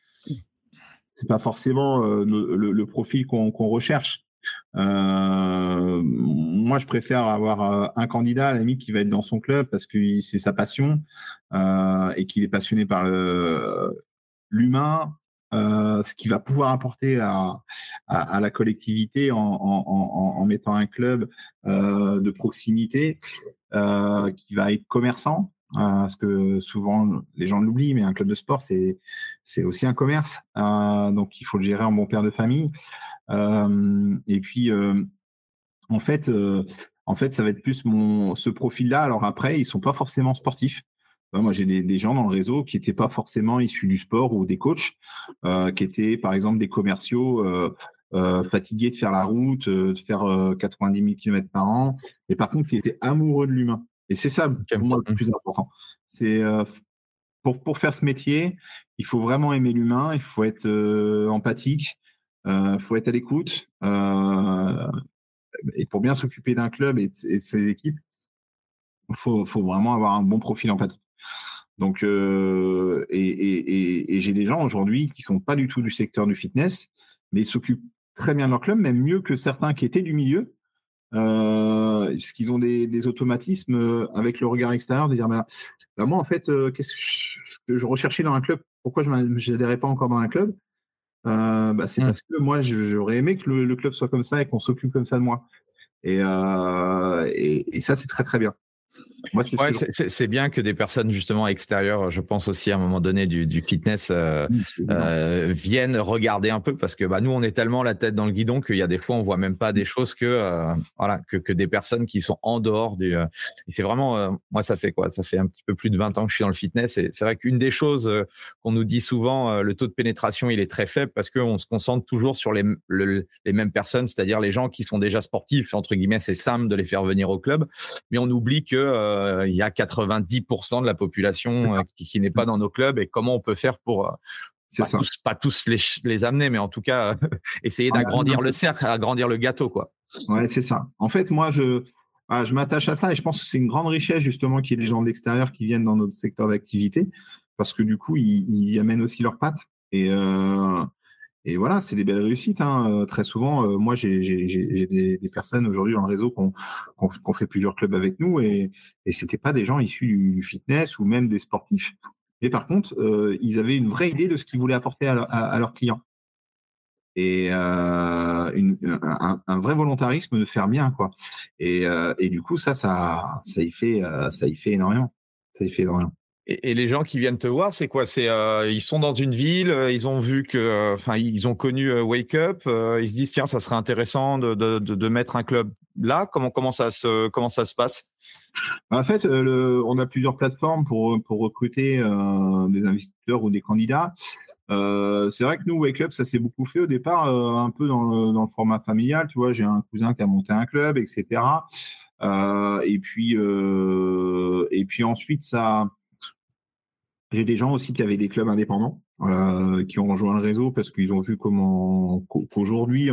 c'est pas forcément le, le, profil qu'on recherche. Euh, moi, je préfère avoir euh, un candidat à la limite qui va être dans son club parce que c'est sa passion euh, et qu'il est passionné par l'humain, ce qu'il va pouvoir apporter à, la collectivité en, mettant un club de proximité qui va être commerçant. Parce que souvent les gens l'oublient, mais un club de sport c'est aussi un commerce, donc il faut le gérer en bon père de famille. Euh, et puis, euh, en fait, euh, ça va être plus ce profil-là. Alors après, ils sont pas forcément sportifs. Moi, j'ai des, gens dans le réseau qui n'étaient pas forcément issus du sport ou des coachs, qui étaient par exemple des commerciaux fatigués de faire la route, de faire 90 000 km par an, mais par contre qui étaient amoureux de l'humain. Et c'est ça pour moi le plus important. C'est pour, pour faire ce métier, il faut vraiment aimer l'humain, il faut être empathique, il euh, faut être à l'écoute. Euh, et pour bien s'occuper d'un club et de, ses équipes, il faut, vraiment avoir un bon profil empathique. Donc, euh, et, j'ai des gens aujourd'hui qui sont pas du tout du secteur du fitness, mais s'occupent très bien de leur club, même mieux que certains qui étaient du milieu, parce qu'ils ont des, automatismes avec le regard extérieur de dire bah, bah moi en fait, qu'est-ce que je recherchais dans un club? Pourquoi je n'adhérais pas encore dans un club? Euh, bah, c'est mmh. parce que moi, j'aurais aimé que le, club soit comme ça et qu'on s'occupe comme ça de moi. Et, euh, et, et ça, c'est très très bien c'est bien que des personnes justement extérieures, je pense aussi à un moment donné du, du fitness, euh, euh, viennent regarder un peu parce que bah, nous on est tellement la tête dans le guidon qu'il y a des fois on voit même pas des choses que euh, voilà que, que, des personnes qui sont en dehors du. Euh, c'est vraiment euh, moi ça fait quoi? Ça fait un petit peu plus de 20 ans que je suis dans le fitness et c'est vrai qu'une des choses qu'on nous dit souvent, le taux de pénétration il est très faible parce qu'on se concentre toujours sur les, les mêmes personnes, c'est-à-dire les gens qui sont déjà sportifs entre guillemets, c'est simple de les faire venir au club, mais on oublie que euh, il y a 90% de la population euh, qui, n'est pas dans nos clubs et comment on peut faire pour euh, pas, Tous, les, amener, mais en tout cas essayer ah, d'agrandir le cercle, agrandir le gâteau, quoi. Ouais, c'est ça. En fait, moi, je, ah, je m'attache à ça et je pense que c'est une grande richesse justement qu'il y ait des gens de l'extérieur qui viennent dans notre secteur d'activité parce que du coup, ils, amènent aussi leurs pattes et, et voilà, c'est des belles réussites. Hein. Euh, très souvent, euh, moi, j'ai des, des, personnes aujourd'hui dans le réseau qui ont, fait plusieurs clubs avec nous et, et c'était pas des gens issus du fitness ou même des sportifs. Mais par contre, euh, ils avaient une vraie idée de ce qu'ils voulaient apporter à, leurs clients et une, un, vrai volontarisme de faire bien, quoi. Et, et du coup, ça, ça, ça y fait, ça y fait énormément. Ça y fait énormément. Et, les gens qui viennent te voir, c'est quoi? C'est euh, ils sont dans une ville, euh, ils ont vu que, euh, enfin, ils ont connu Wake Up, ils se disent tiens, ça serait intéressant de, de, de, mettre un club là. Comment comment ça se comment ça se passe? En fait, on a plusieurs plateformes pour pour recruter des investisseurs ou des candidats. c'est vrai que nous, Wake Up, ça s'est beaucoup fait au départ, un peu dans, dans, le format familial. Tu vois, j'ai un cousin qui a monté un club, etc. et puis et puis ensuite ça j'ai des gens aussi qui avaient des clubs indépendants, euh, qui ont rejoint le réseau parce qu'ils ont vu comment qu'aujourd'hui,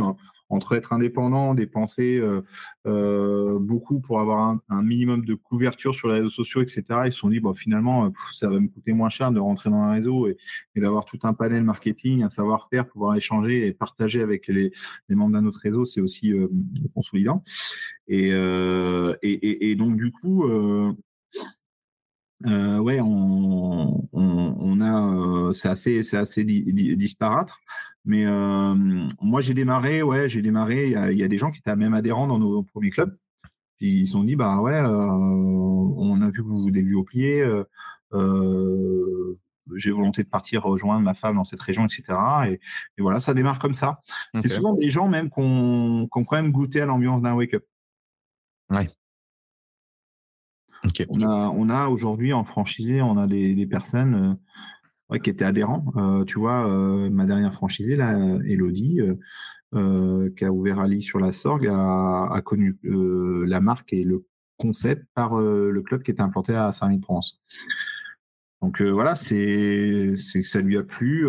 entre être indépendant, dépenser euh, euh, beaucoup pour avoir un, minimum de couverture sur les réseaux sociaux, etc. Ils se sont dit, bon, finalement, ça va me coûter moins cher de rentrer dans un réseau et, d'avoir tout un panel marketing, un savoir-faire, pouvoir échanger et partager avec les, membres d'un autre réseau, c'est aussi consolidant. Et, et, donc, du coup, euh, ouais, on, on, on a, euh, c'est assez, c'est assez disparate. Mais euh, moi, j'ai démarré, ouais, j'ai démarré. Il y, a des gens qui étaient même adhérents dans nos premiers clubs. Puis ils se sont dit, bah ouais, euh, on a vu que vous vous débuts au plié. j'ai volonté de partir rejoindre ma femme dans cette région, etc. Et, et voilà, ça démarre comme ça. C'est souvent des gens même qui ont, qui ont quand même goûté à l'ambiance d'un wake-up. Ouais. On a, aujourd'hui en franchisé, on a des, personnes euh, qui étaient adhérents. Euh, tu vois, euh, ma dernière franchisée, là, Elodie, qui a ouvert Ali sur la Sorgue, a, connu la marque et le concept par le club qui était implanté à Saint-Denis-de-Provence. Donc voilà, ça lui a plu.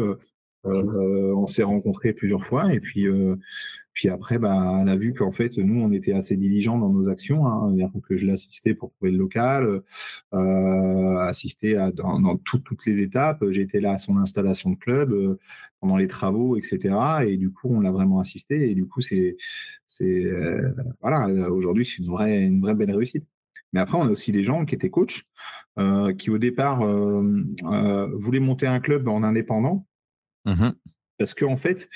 on s'est rencontrés plusieurs fois et puis puis après, bah, elle a vu qu'en fait, nous, on était assez diligents dans nos actions. Hein, que je l'ai assisté pour trouver le local, euh, assisté à, dans, toutes les étapes. J'étais là à son installation de club, euh, pendant les travaux, etc. Et du coup, on l'a vraiment assisté. Et du coup, c'est, c'est euh, voilà, aujourd'hui, c'est une vraie, une vraie belle réussite. Mais après, on a aussi des gens qui étaient coachs, euh, qui au départ euh, voulaient monter un club en indépendant. Mmh parce qu'en en fait,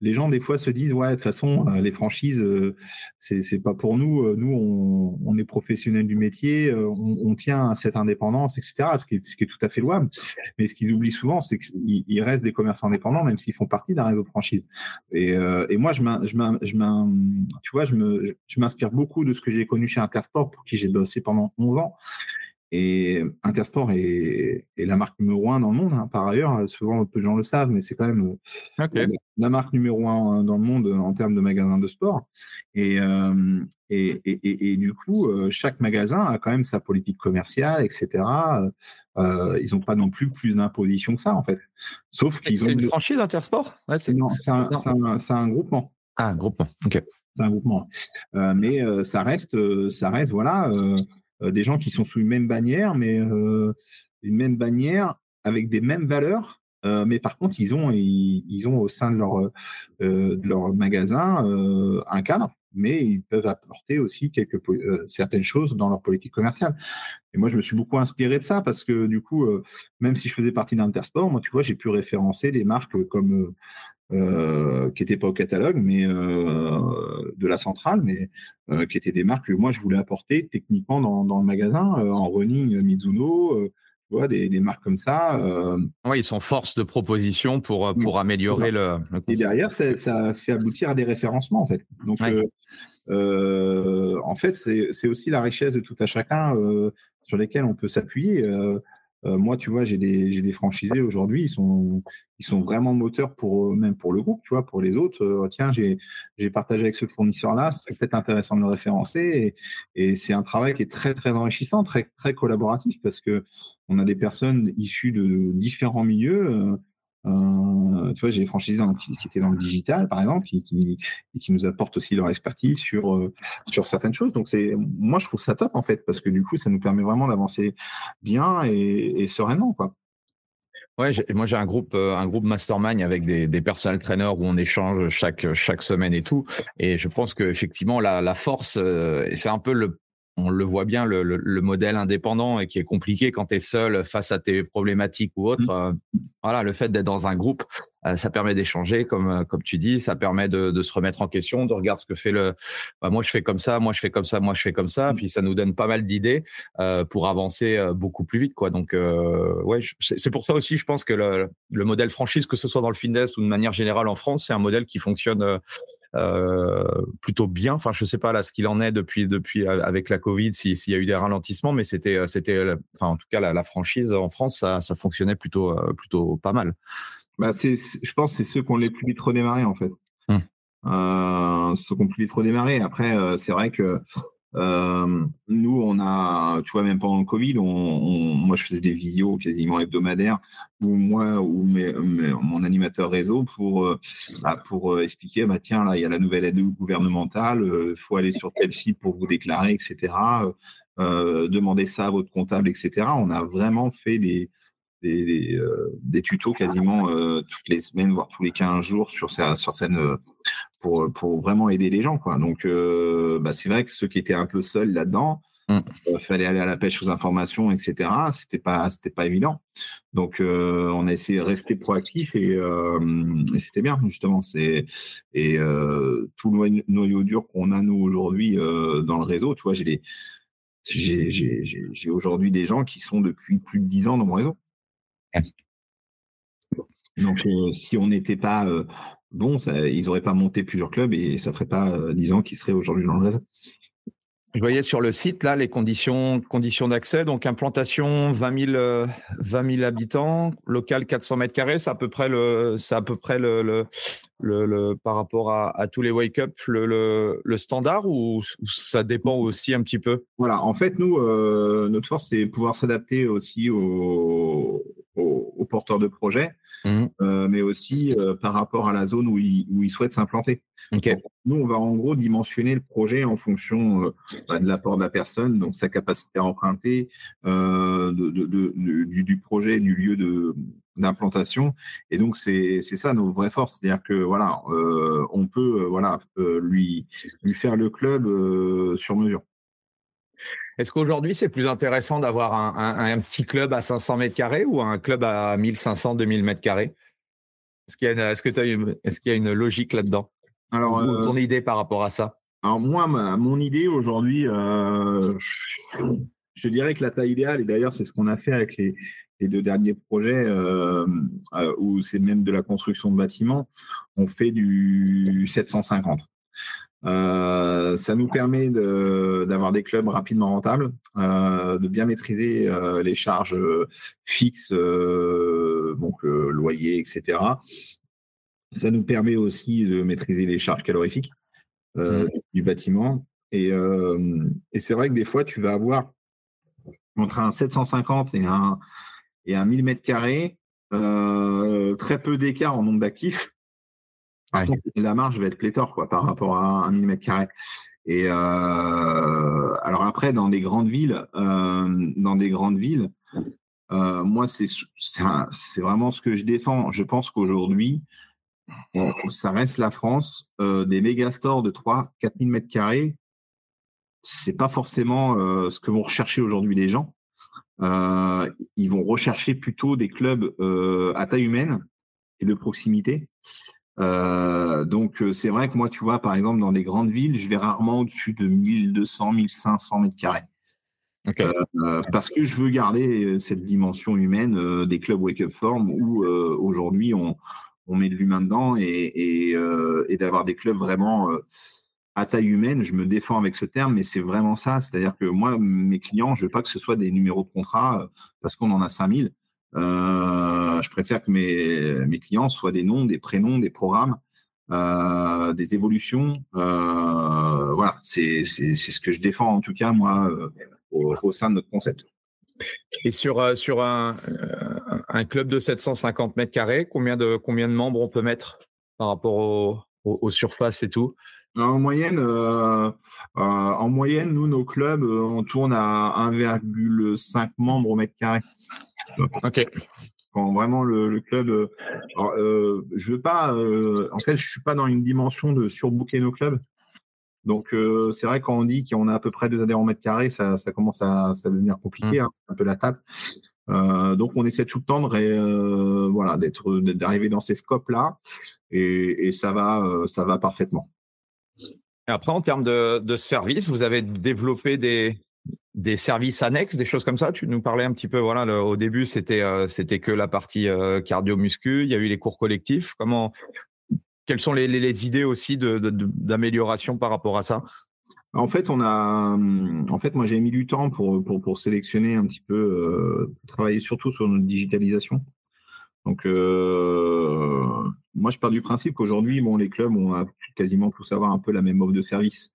les gens des fois se disent ouais de toute façon euh, les franchises euh, c'est c'est pas pour nous euh, nous on, on est professionnels du métier on, tient à cette indépendance etc ce qui est, ce qui est tout à fait louable. Mais ce qu'ils oublient souvent c'est qu'il reste des commerçants indépendants même s'ils font partie d'un réseau de franchise et, et moi je je tu vois je je m'inspire beaucoup de ce que j'ai connu chez Intersport pour qui j'ai bossé pendant 11 ans et Intersport est, est, la marque numéro un dans le monde, hein, par ailleurs. Souvent, peu de gens le savent, mais c'est quand même euh, la, marque numéro un dans le monde en termes de magasins de sport. Et, euh, et, et, et, du coup, euh, chaque magasin a quand même sa politique commerciale, etc. Euh, ils n'ont pas non plus plus d'imposition que ça, en fait. Sauf qu'ils ont. C'est une franchise Intersport? Ouais, Non, c'est un, un, un, groupement. Ah, un groupement, ok. C'est un groupement. mais ça reste, ça reste, voilà euh, des gens qui sont sous une même bannière, mais euh, une même bannière avec des mêmes valeurs. Euh, mais par contre, ils ont, au sein de leur, magasin un cadre, mais ils peuvent apporter aussi certaines choses dans leur politique commerciale. Et moi, je me suis beaucoup inspiré de ça parce que du coup, même si je faisais partie d'Intersport, moi, tu vois, j'ai pu référencer des marques comme euh, qui n'étaient pas au catalogue, mais euh, de la centrale, mais euh, qui étaient des marques que moi je voulais apporter techniquement dans, dans le magasin, en running Mizuno, tu vois, des, des, marques comme ça. Oui, ils sont force de proposition pour, pour améliorer le, Et derrière, ça, ça, fait aboutir à des référencements, en fait. Donc, en fait, c'est aussi la richesse de tout à chacun sur lesquels on peut s'appuyer. Euh, moi, tu vois, j'ai des, des franchisés aujourd'hui, ils sont, ils sont vraiment moteurs pour même pour le groupe, tu vois, pour les autres. Euh, tiens, j'ai, j'ai partagé avec ce fournisseur-là, c'est peut-être intéressant de le référencer. Et, et c'est un travail qui est très, très enrichissant, très, très collaboratif parce que on a des personnes issues de différents milieux. Euh, tu vois, j'ai des franchisés qui, qui, étaient dans le digital, par exemple, qui, qui, nous apportent aussi leur expertise sur, euh, sur certaines choses. Donc, c'est, moi, je trouve ça top, en fait, parce que du coup, ça nous permet vraiment d'avancer bien et, sereinement, quoi. Ouais, moi j'ai un groupe, euh, un groupe mastermind avec des, des personnel trainers où on échange chaque chaque semaine et tout. Et je pense que effectivement la, la force, c'est un peu le on le voit bien, le, le, modèle indépendant et qui est compliqué quand tu es seul face à tes problématiques ou autres. Mmh. Euh, voilà, le fait d'être dans un groupe, ça permet d'échanger, comme, euh, comme tu dis, ça permet de, de, se remettre en question, de regarder ce que fait le. Bah, moi, je fais comme ça, moi, je fais comme ça, moi, je fais comme ça. Mmh. Puis ça nous donne pas mal d'idées euh, pour avancer beaucoup plus vite. Quoi. Donc, euh, ouais, c'est pour ça aussi, je pense que le, le, modèle franchise, que ce soit dans le fitness ou de manière générale en France, c'est un modèle qui fonctionne euh, plutôt bien. Enfin, je sais pas là ce qu'il en est depuis depuis euh, avec la Covid, s'il y a eu des ralentissements, mais c'était euh, c'était, enfin, en tout cas la, la, franchise en France, ça, ça fonctionnait plutôt plutôt pas mal. Bah c'est, je pense, c'est ceux qui ont les plus vite redémarré en fait. Hum. Euh, ceux qui ont plus vite redémarré. Après, c'est vrai que Euh, nous, on a, tu vois, même pendant le Covid, on, moi, je faisais des visios quasiment hebdomadaires, ou moi ou mon animateur réseau pour, euh, bah, pour expliquer, bah, tiens, là, il y a la nouvelle aide gouvernementale, il faut aller sur tel site pour vous déclarer, etc. demander ça à votre comptable, etc. On a vraiment fait des, des, euh, des, tutos quasiment euh, toutes les semaines, voire tous les 15 jours sur, sur scène euh, pour, pour vraiment aider les gens. Quoi. Donc, bah, c'est vrai que ceux qui étaient un peu seuls là-dedans, il mm. fallait aller à la pêche aux informations, etc. C'était pas, c'était pas évident. Donc, on a essayé de rester proactif et, et c'était bien justement. C'est et tout le noyau dur qu'on a nous aujourd'hui dans le réseau. Tu vois, j'ai j'ai aujourd'hui des gens qui sont depuis plus de 10 ans dans mon réseau. Donc, euh, si on n'était pas euh, bon, ils n'auraient pas monté plusieurs clubs et ça ne ferait pas 10 euh, ans qu'ils seraient aujourd'hui dans le réseau. Je voyais sur le site là les conditions, conditions d'accès. Donc implantation 20 000, 20 000 habitants, local 400 mètres carrés. C'est à peu près le, c'est à peu près le, le, le, par rapport à, tous les wake up le, le, standard ou ça dépend aussi un petit peu? Voilà. En fait, nous, notre force c'est pouvoir s'adapter aussi aux, aux, porteurs de projets, mmh. euh, mais aussi euh, par rapport à la zone où ils, où souhaitent s'implanter. Nous, on va en gros dimensionner le projet en fonction euh, bah, de l'apport de la personne, donc sa capacité à emprunter, du, projet, du lieu de d'implantation et donc c'est ça nos vraies forces c'est-à-dire que voilà on peut voilà lui lui faire le club sur mesure est-ce qu'aujourd'hui, c'est plus intéressant d'avoir un, petit club à 500 mètres carrés ou un club à 1500, 2000 mètres carrés? Est-ce qu'il y, a une logique là-dedans? Alors, euh, ton idée par rapport à ça? Alors, moi, mon idée aujourd'hui, euh, je dirais que la taille idéale, et d'ailleurs, c'est ce qu'on a fait avec les, deux derniers projets, euh, où c'est même de la construction de bâtiments, on fait du 750. Euh, ça nous permet d'avoir des clubs rapidement rentables, euh, de bien maîtriser euh, les charges fixes, donc loyer, etc. Ça nous permet aussi de maîtriser les charges calorifiques mmh. du bâtiment. Et, et c'est vrai que des fois, tu vas avoir entre un 750 et un, et un 1000 mètres carrés, très peu d'écart en nombre d'actifs la marge va être pléthore quoi, par rapport à un millimètre carré. Et euh, alors après, dans des grandes villes, euh, dans des grandes villes, euh, moi, c'est c'est vraiment ce que je défends. Je pense qu'aujourd'hui, ça reste la France. des méga stores de 3 4 000 mètres carrés, c'est pas forcément ce que vont rechercher aujourd'hui les gens. ils vont rechercher plutôt des clubs à taille humaine et de proximité. Euh, donc euh, c'est vrai que moi, tu vois, par exemple, dans des grandes villes, je vais rarement au-dessus de 1200, 1500 mètres carrés. Euh, parce que je veux garder cette dimension humaine des clubs Wake Up Form où aujourd'hui on, met de l'humain dedans et, d'avoir des clubs vraiment à taille humaine. Je me défends avec ce terme, mais c'est vraiment ça. C'est-à-dire que moi, mes clients, je veux pas que ce soit des numéros de contrat parce qu'on en a 5000. Euh, je préfère que mes, mes, clients soient des noms, des prénoms, des programmes, euh, des évolutions. Euh, voilà, c'est ce que je défends en tout cas, moi, au, sein de notre concept. Et sur, sur un, un, club de 750 mètres carrés, combien de, combien de membres on peut mettre par rapport aux surfaces et tout? En moyenne, en moyenne, nous, nos clubs, on tourne à 1,5 membres au mètre carré. Ok. Quand vraiment le, club, euh, euh, je veux pas, euh, en fait, je suis pas dans une dimension de surbooker nos clubs. Donc c'est vrai quand on dit qu'on a à peu près deux adhérents mètre carré, ça, commence à, devenir compliqué, mmh. hein, c'est un peu la table. donc on essaie tout le temps de voilà d'être d'arriver dans ces scopes là et, ça va ça va parfaitement. Et après en termes de, de services, vous avez développé des, des services annexes, des choses comme ça. Tu nous parlais un petit peu. Voilà, au début, c'était euh, c'était que la partie euh, cardio-muscu. Il y a eu les cours collectifs. Comment Quelles sont les, idées aussi d'amélioration par rapport à ça? En fait, on a, en fait, moi, j'ai mis du temps pour, pour, sélectionner un petit peu, euh, travailler surtout sur notre digitalisation. Donc, moi, je pars du principe qu'aujourd'hui, bon, les clubs ont quasiment tous avoir un peu la même offre de service.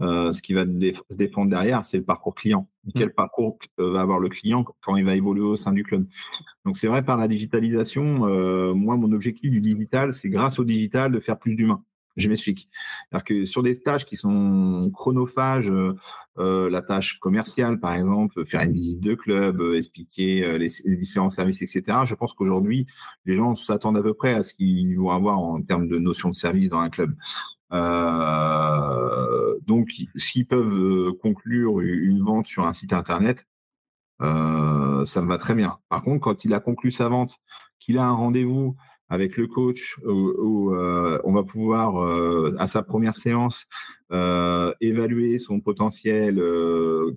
Ce qui va se défendre derrière, c'est le parcours client. Mmh. Quel parcours va avoir le client quand il va évoluer au sein du club? Donc c'est vrai, par la digitalisation, moi, mon objectif du digital, c'est grâce au digital de faire plus d'humains. Je m'explique. C'est-à-dire que sur des tâches qui sont chronophages, euh, euh, la tâche commerciale, par exemple, faire une visite de club, euh, expliquer les, différents services, etc., je pense qu'aujourd'hui, les gens s'attendent à peu près à ce qu'ils vont avoir en termes de notion de service dans un club. Donc, s'ils peuvent conclure une vente sur un site Internet, ça me va très bien. Par contre, quand il a conclu sa vente, qu'il a un rendez-vous avec le coach où, euh, on va pouvoir, euh, à sa première séance, euh, évaluer son potentiel,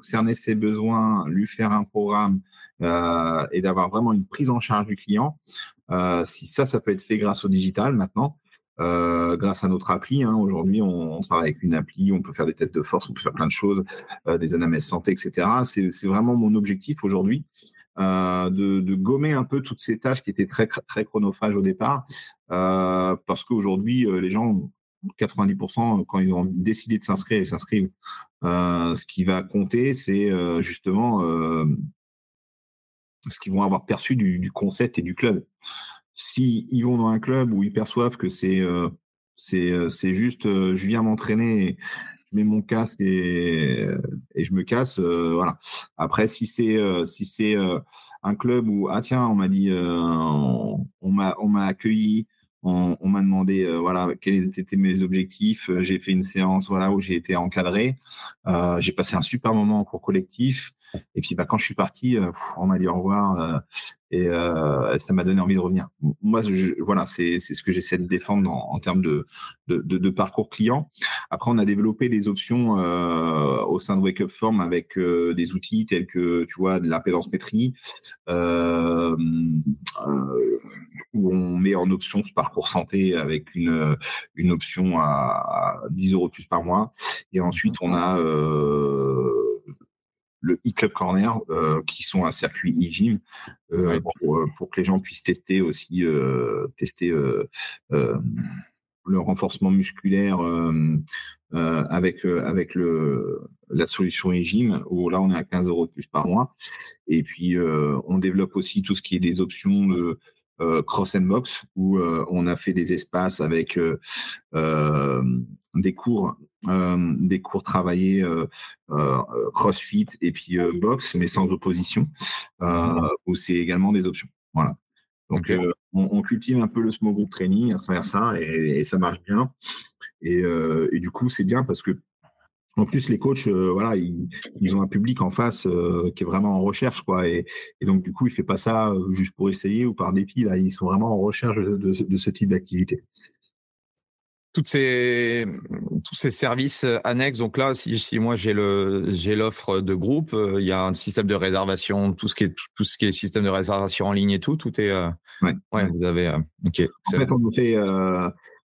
cerner ses besoins, lui faire un programme et d'avoir vraiment une prise en charge du client. si ça, ça peut être fait grâce au digital maintenant, grâce à notre appli. Hein. Aujourd'hui, on, travaille avec une appli, on peut faire des tests de force, on peut faire plein de choses, des analyses santé, etc. C'est vraiment mon objectif aujourd'hui. Euh, de, gommer un peu toutes ces tâches qui étaient très, très chronophages au départ, euh, parce qu'aujourd'hui, euh, les gens, 90%, quand ils ont décidé de s'inscrire, ils s'inscrivent. ce qui va compter, c'est justement ce qu'ils vont avoir perçu du, concept et du club. S'ils ils vont dans un club où ils perçoivent que c'est c'est juste, je viens m'entraîner je mets mon casque et, et je me casse. Euh, voilà. Après, si c'est euh, si c'est euh, un club où ah tiens, on m'a dit, on, m'a on m'a accueilli, on, m'a demandé voilà quels étaient mes objectifs. J'ai fait une séance voilà où j'ai été encadré. j'ai passé un super moment en cours collectif. Et puis bah, quand je suis parti, on m'a dit au revoir et euh, ça m'a donné envie de revenir. Moi, je, voilà, c'est ce que j'essaie de défendre en, termes de, de, de, parcours client. Après, on a développé des options euh, au sein de Wake Up Form avec euh, des outils tels que, tu vois, de l'impédance métrie, euh, euh, où on met en option ce parcours santé avec une, une option à, 10 euros plus par mois. Et ensuite, on a le e-club corner, euh, qui sont un circuit e-gym, euh, euh, pour, que les gens puissent tester aussi, tester le renforcement musculaire avec, avec le, la solution e-gym, où là on est à 15 euros de plus par mois. Et puis on développe aussi tout ce qui est des options de cross and box, où on a fait des espaces avec des cours euh, des cours travaillés euh, euh, CrossFit et puis boxe, mais sans opposition, où c'est également des options. Voilà. Donc, on, cultive un peu le small group training à travers ça et, ça marche bien. Et, du coup, c'est bien parce que en plus, les coachs, voilà, ils, ont un public en face qui est vraiment en recherche, quoi. Et, donc, du coup, il ne fait pas ça juste pour essayer ou par dépit. Là, ils sont vraiment en recherche de ce type d'activité toutes ces, tous ces services euh, annexes. Donc là, si, si moi j'ai le j'ai l'offre de groupe, euh, il y a un système de réservation, tout ce qui est tout ce qui est système de réservation en ligne et tout, tout est. Euh, ouais. Vous avez. ok. En fait, on a fait.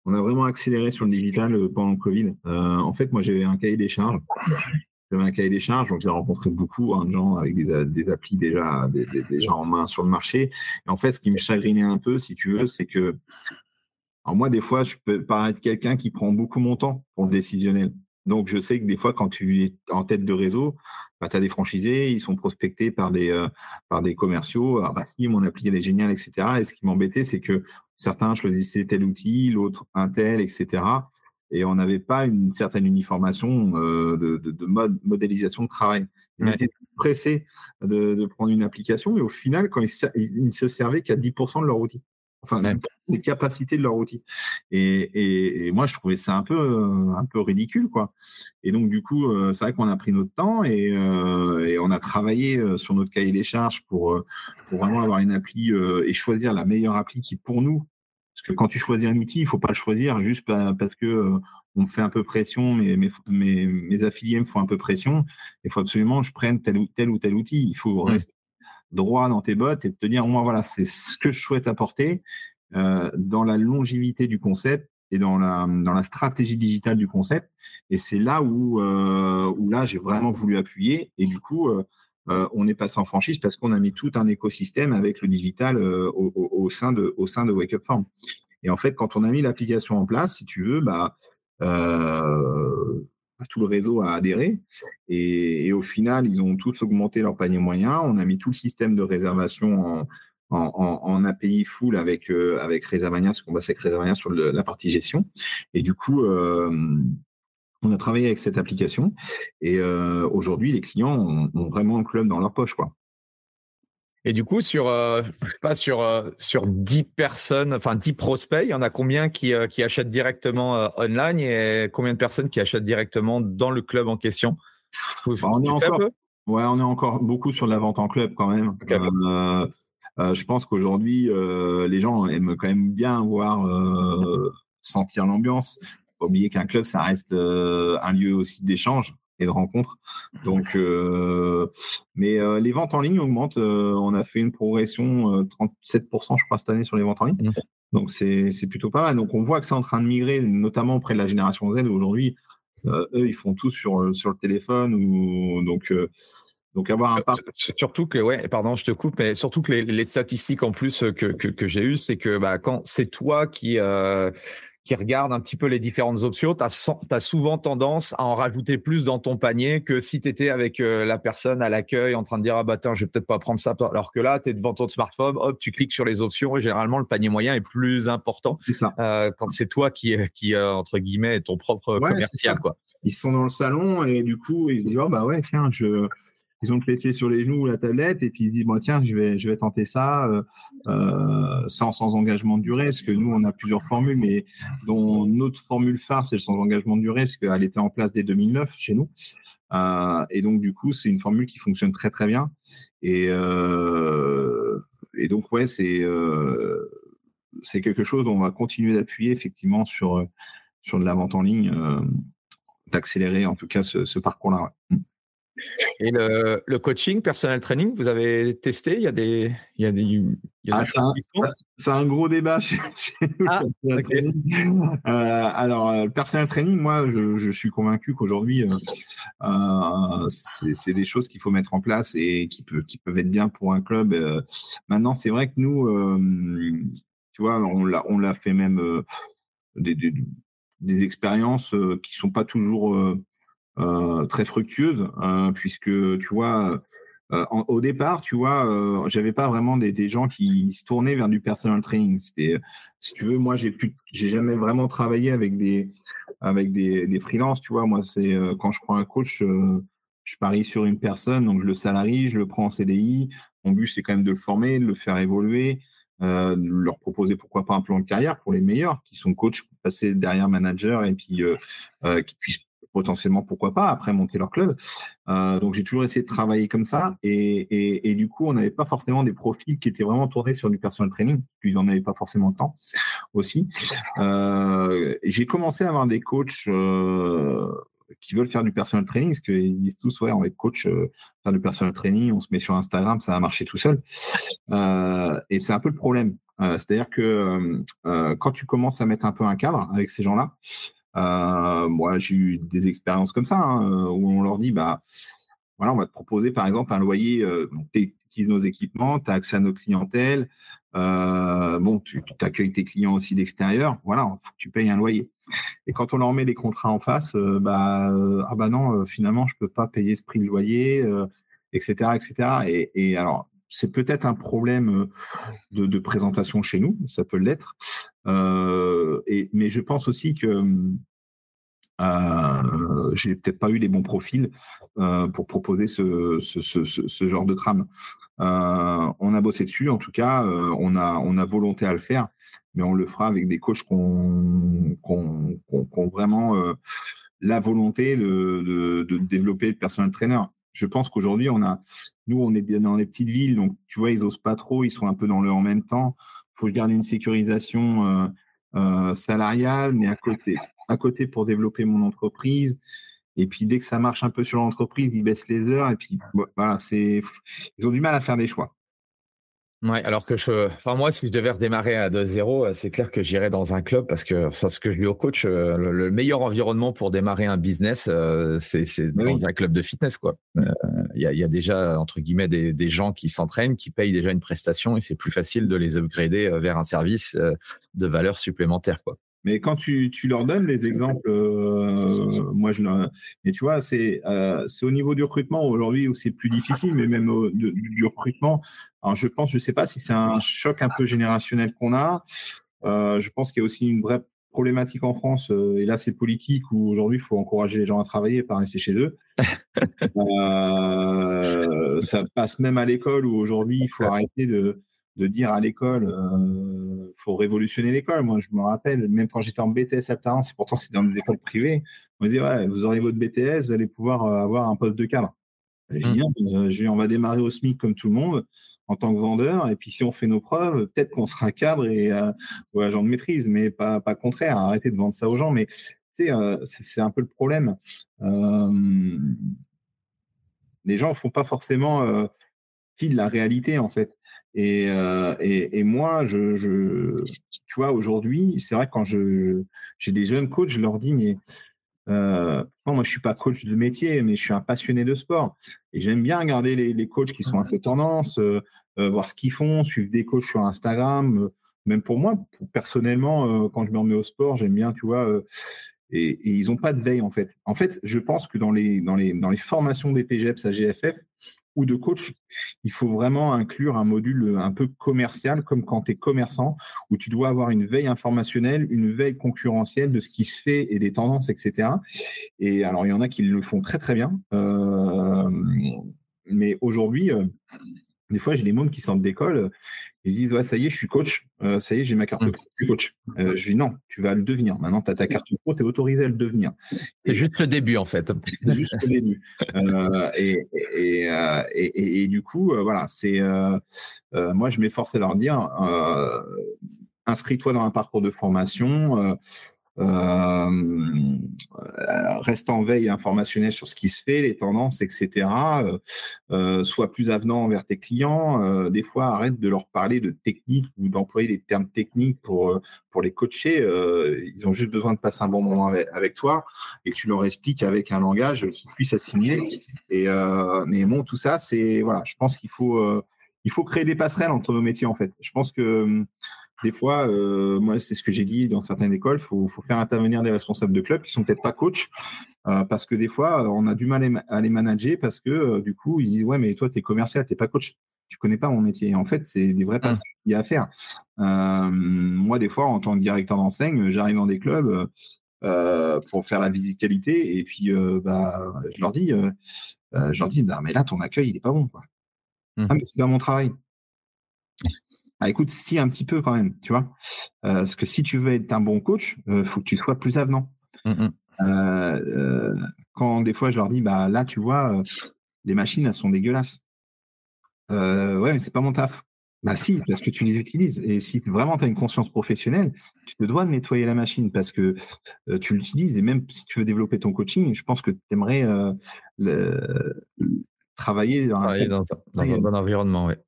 on a vraiment accéléré sur le digital pendant le Covid. en fait, moi, j'avais un cahier des charges. J'avais un cahier des charges, donc j'ai rencontré beaucoup hein, de gens avec des, des applis déjà, déjà en main sur le marché. Et en fait, ce qui me chagrinait un peu, si tu veux, c'est que alors moi, des fois, je peux paraître quelqu'un qui prend beaucoup mon temps pour le décisionnel. Donc, je sais que des fois, quand tu es en tête de réseau, bah, tu as des franchisés, ils sont prospectés par des, euh, par des commerciaux. Ah bah si, mon appli, elle est géniale, etc. Et ce qui m'embêtait, c'est que certains choisissaient tel outil, l'autre un tel, etc. Et on n'avait pas une certaine uniformation euh, de, de, mode, modélisation de travail. Ils étaient pressés de, de, prendre une application, mais au final, quand ils, ils ne se servaient qu'à 10% de leur outil enfin les capacités de leur outil. Et, moi, je trouvais ça un peu, euh, un peu ridicule, quoi. Et donc, du coup, euh, c'est vrai qu'on a pris notre temps et, euh, on a travaillé sur notre cahier des charges pour, pour vraiment avoir une appli et choisir la meilleure appli qui, pour nous, parce que quand tu choisis un outil, il faut pas le choisir juste parce que on me fait un peu pression, mes, mes, mes, affiliés me font un peu pression. Il faut absolument que je prenne tel ou tel, ou tel outil. Il faut mmh. rester droit dans tes bottes et de te dire, moi, voilà, c'est ce que je souhaite apporter euh, dans la longévité du concept et dans la, dans la stratégie digitale du concept. Et c'est là où, euh, où là, j'ai vraiment voulu appuyer. Et du coup, euh, on est passé en franchise parce qu'on a mis tout un écosystème avec le digital au, sein de, au sein de Wake Up Farm. Et en fait, quand on a mis l'application en place, si tu veux, bah, tout le réseau a adhéré. Et, au final, ils ont tous augmenté leur panier moyen. On a mis tout le système de réservation en, API full avec, euh, avec Réservania, parce qu'on bosse avec Réservania sur la partie gestion. Et du coup, euh, on a travaillé avec cette application. Et euh, aujourd'hui, les clients ont, vraiment un club dans leur poche. Quoi. Et du coup, sur, euh, pas, sur, euh, sur 10 personnes, enfin 10 prospects, il y en a combien qui, euh, qui achètent directement online et combien de personnes qui achètent directement dans le club en question? Bah, on, est encore, ouais, on est encore beaucoup sur la vente en club quand même. je pense qu'aujourd'hui, les gens aiment quand même bien voir sentir l'ambiance. Oublier qu'un club, ça reste un lieu aussi d'échange de rencontres. Donc, euh, mais euh, les ventes en ligne augmentent. Euh, on a fait une progression 37%, je crois, cette année sur les ventes en ligne. Mmh. Donc, c'est plutôt pas mal. Donc, on voit que c'est en train de migrer, notamment auprès de la génération Z. Aujourd'hui, eux, ils font tout sur, sur le téléphone. Ou, donc, donc avoir un Surtout que, ouais, pardon, je te coupe, mais surtout que les, statistiques en plus que, que, j'ai eues, c'est que bah, quand c'est toi qui, qui regarde un petit peu les différentes options, tu as, souvent tendance à en rajouter plus dans ton panier que si tu étais avec euh, la personne à l'accueil en train de dire Ah bah tiens, je vais peut-être pas prendre ça. Alors que là, tu es devant ton smartphone, hop, tu cliques sur les options et généralement le panier moyen est plus important ça. Euh, quand c'est toi qui, qui euh, entre guillemets, ton propre commercial. Quoi. Ils sont dans le salon et du coup, ils se disent Oh bah ouais, tiens, je ils ont le PC sur les genoux ou la tablette et puis ils se disent bon, tiens je vais je vais tenter ça euh, euh, sans sans engagement de durée parce que nous on a plusieurs formules mais dont notre formule phare c'est le sans engagement de durée parce qu'elle était en place dès 2009 chez nous. Euh, et donc du coup c'est une formule qui fonctionne très très bien. Et et donc ouais c'est c'est quelque chose on va continuer d'appuyer effectivement sur sur de la vente en ligne d'accélérer en tout cas ce, ce parcours là et le, le, coaching, personal training, vous avez testé? Il y a des. Il y a des, il y a ah, c'est, un, gros débat chez, nous. Ah, euh, alors, le personal training, moi, je, je suis convaincu qu'aujourd'hui, euh, euh c'est, des choses qu'il faut mettre en place et qui, peut, qui peuvent être bien pour un club. Euh. maintenant, c'est vrai que nous, tu vois, on l'a, on l'a fait même des, des, des expériences qui sont pas toujours euh, très fructueuse, hein, puisque tu vois, euh, au départ, tu vois, euh, j'avais pas vraiment des, gens qui se tournaient vers du personal training. C'était, si tu veux, moi, j'ai j'ai jamais vraiment travaillé avec des, avec des, des freelances. Tu vois, moi, c'est quand je prends un coach, je parie sur une personne, donc je le salarie, je le prends en CDI. Mon but, c'est quand même de le former, de le faire évoluer, euh, de leur proposer pourquoi pas un plan de carrière pour les meilleurs qui sont coachs, passer derrière manager et puis euh, qui puissent potentiellement, pourquoi pas, après monter leur club. Euh, donc, j'ai toujours essayé de travailler comme ça. Et, et, du coup, on n'avait pas forcément des profils qui étaient vraiment tournés sur du personal training. Puis, n'en avait pas forcément le temps aussi. Euh, j'ai commencé à avoir des coachs euh, qui veulent faire du personal training, parce qu'ils disent tous, ouais, on va être coach, faire du personal training, on se met sur Instagram, ça va marcher tout seul. et c'est un peu le problème. C'est-à-dire que quand tu commences à mettre un peu un cadre avec ces gens-là, euh, moi, j'ai eu des expériences comme ça hein, euh, où on leur dit, bah, voilà, on va te proposer par exemple un loyer. Euh, tu utilises nos équipements, tu as accès à nos clientèles. Euh, bon, tu, accueilles tes clients aussi d'extérieur. Voilà, faut que tu payes un loyer. Et quand on leur met les contrats en face, bah, ah bah non, finalement, je peux pas payer ce prix de loyer, etc., etc. Et, et alors, c'est peut-être un problème de, de, présentation chez nous, ça peut l'être. Euh, mais je pense aussi que euh, j'ai peut-être pas eu les bons profils euh, pour proposer ce, genre de trame. Euh, on a bossé dessus, en tout cas, euh, on, a, on a volonté à le faire, mais on le fera avec des coachs qui ont, vraiment euh, la volonté de, développer le personnel trainer je pense qu'aujourd'hui, on a, nous, on est dans les petites villes, donc tu vois, ils osent pas trop, ils sont un peu dans le en même temps. Il faut que je garde une sécurisation euh, euh, salariale, mais à côté, à côté pour développer mon entreprise. Et puis dès que ça marche un peu sur l'entreprise, ils baissent les heures. Et puis voilà, c'est, ils ont du mal à faire des choix. Ouais, alors que je, enfin moi, si je devais redémarrer à 2-0, euh, c'est clair que j'irais dans un club parce que c'est ce que je dis au coach, euh, le, meilleur environnement pour démarrer un business, euh, c'est dans un club de fitness, quoi. Il y, a, y, a, déjà entre guillemets des, des gens qui s'entraînent, qui payent déjà une prestation et c'est plus facile de les upgrader vers un service de valeur supplémentaire, quoi. Mais quand tu, tu, leur donnes les exemples, euh, moi je mais tu vois, c'est euh, c'est au niveau du recrutement aujourd'hui où c'est plus difficile, mais même au, du recrutement. Alors je pense, je sais pas si c'est un choc un peu générationnel qu'on a. Euh, je pense qu'il y a aussi une vraie problématique en France, euh, et là c'est politique, où aujourd'hui il faut encourager les gens à travailler et pas rester chez eux. euh, ça passe même à l'école où aujourd'hui il faut arrêter de, de dire à l'école, euh, faut révolutionner l'école. Moi, je me rappelle, même quand j'étais en BTS à Tarence, et pourtant c'est dans des écoles privées, on me disait, ouais, vous aurez votre BTS, vous allez pouvoir euh, avoir un poste de cadre. Mmh. Je on va démarrer au SMIC comme tout le monde en tant que vendeur, et puis si on fait nos preuves, peut-être qu'on sera cadre et euh, ou agent de maîtrise, mais pas, pas contraire. Arrêtez de vendre ça aux gens, mais euh, c'est un peu le problème. Euh, les gens ne font pas forcément euh, de la réalité en fait. Et, euh, et, et, moi, je, je, tu vois, aujourd'hui, c'est vrai que quand je, j'ai des jeunes coachs, je leur dis, mais euh, moi, je suis pas coach de métier, mais je suis un passionné de sport. Et j'aime bien regarder les, les, coachs qui sont un peu tendance, euh, voir ce qu'ils font, suivre des coachs sur Instagram. Même pour moi, pour, personnellement, quand je me remets au sport, j'aime bien, tu vois. Et, et, ils n'ont pas de veille, en fait. En fait, je pense que dans les, dans les, dans les formations des PGEPS à GFF, ou de coach, il faut vraiment inclure un module un peu commercial, comme quand tu es commerçant, où tu dois avoir une veille informationnelle, une veille concurrentielle de ce qui se fait et des tendances, etc. Et alors, il y en a qui le font très, très bien. Euh, mais aujourd'hui, euh, des fois, j'ai des mômes qui sortent d'école ils disent, ouais, ça y est, je suis coach. Euh, ça y est, j'ai ma carte de mmh. coach. Euh, je dis, non, tu vas le devenir. Maintenant, tu as ta carte pro, tu es autorisé à le devenir. C'est juste le début, en fait. C'est juste le début. Euh, et, et, et, et, du coup, voilà, c'est. moi, je m'efforce à leur dire, inscris-toi dans un parcours de formation. Euh, reste en veille informationnelle sur ce qui se fait, les tendances, etc. Euh, euh, sois plus avenant envers tes clients. Euh, des fois, arrête de leur parler de technique ou d'employer des termes techniques pour, pour les coacher. ils ont juste besoin de passer un bon moment avec, toi et que tu leur expliques avec un langage qu'ils puissent assimiler. Et, mais bon, tout ça, c'est voilà, je pense qu'il faut, il faut créer des passerelles entre nos métiers en fait. Je pense que des fois, euh, moi, c'est ce que j'ai dit dans certaines écoles, il faut, faire intervenir des responsables de clubs qui sont peut-être pas coachs, euh, parce que des fois, on a du mal à les manager parce que euh, du coup, ils disent ouais, mais toi, tu es commercial, tu n'es pas coach, tu connais pas mon métier. en fait, c'est des vrais mmh. passages qu'il y a à faire. moi, des fois, en tant que directeur d'enseigne, j'arrive dans des clubs pour faire la visite qualité, et puis bah, je leur dis, je leur dis, mais là, ton accueil, il est pas bon, quoi. Mmh. Ah, mais c'est pas mon travail. Ah, écoute, si un petit peu quand même, tu vois. Euh, parce que si tu veux être un bon coach, il euh, faut que tu sois plus avenant. Mmh. Euh, quand des fois je leur dis, bah là, tu vois, les machines, elles sont dégueulasses. ouais, mais c'est pas mon taf. Bah si, parce que tu les utilises. Et si vraiment tu as une conscience professionnelle, tu te dois de nettoyer la machine parce que tu l'utilises. Et même si tu veux développer ton coaching, je pense que tu aimerais le, travailler dans, un, bon environnement. Ouais.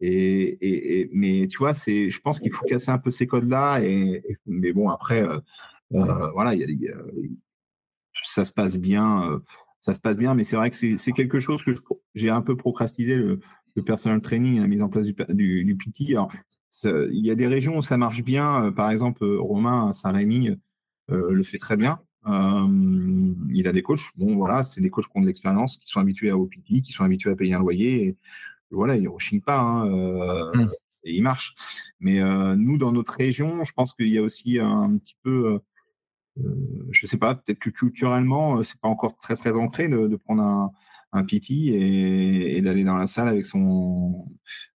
Et, mais tu vois, c'est, je pense qu'il faut casser un peu ces codes-là. Et, mais bon, après, euh, euh, voilà, ça se passe bien. Euh, ça se passe bien, mais c'est vrai que c'est quelque chose que j'ai un peu procrastiné le, le, personal training, la mise en place du, du, PT. il y a des régions où ça marche bien. Par exemple, Romain Saint-Rémy le fait très bien. Euh, il a des coachs. Bon, voilà, c'est des coachs qui ont de l'expérience, qui sont habitués à OPT, qui sont habitués à payer un loyer. Et, voilà, ils ne rechignent pas. Hein, euh, mmh. Et ils marchent. Mais euh, nous, dans notre région, je pense qu'il y a aussi un petit peu. je ne sais pas, peut-être que culturellement, c'est pas encore très très ancré de, prendre un, un PT et, d'aller dans la salle avec son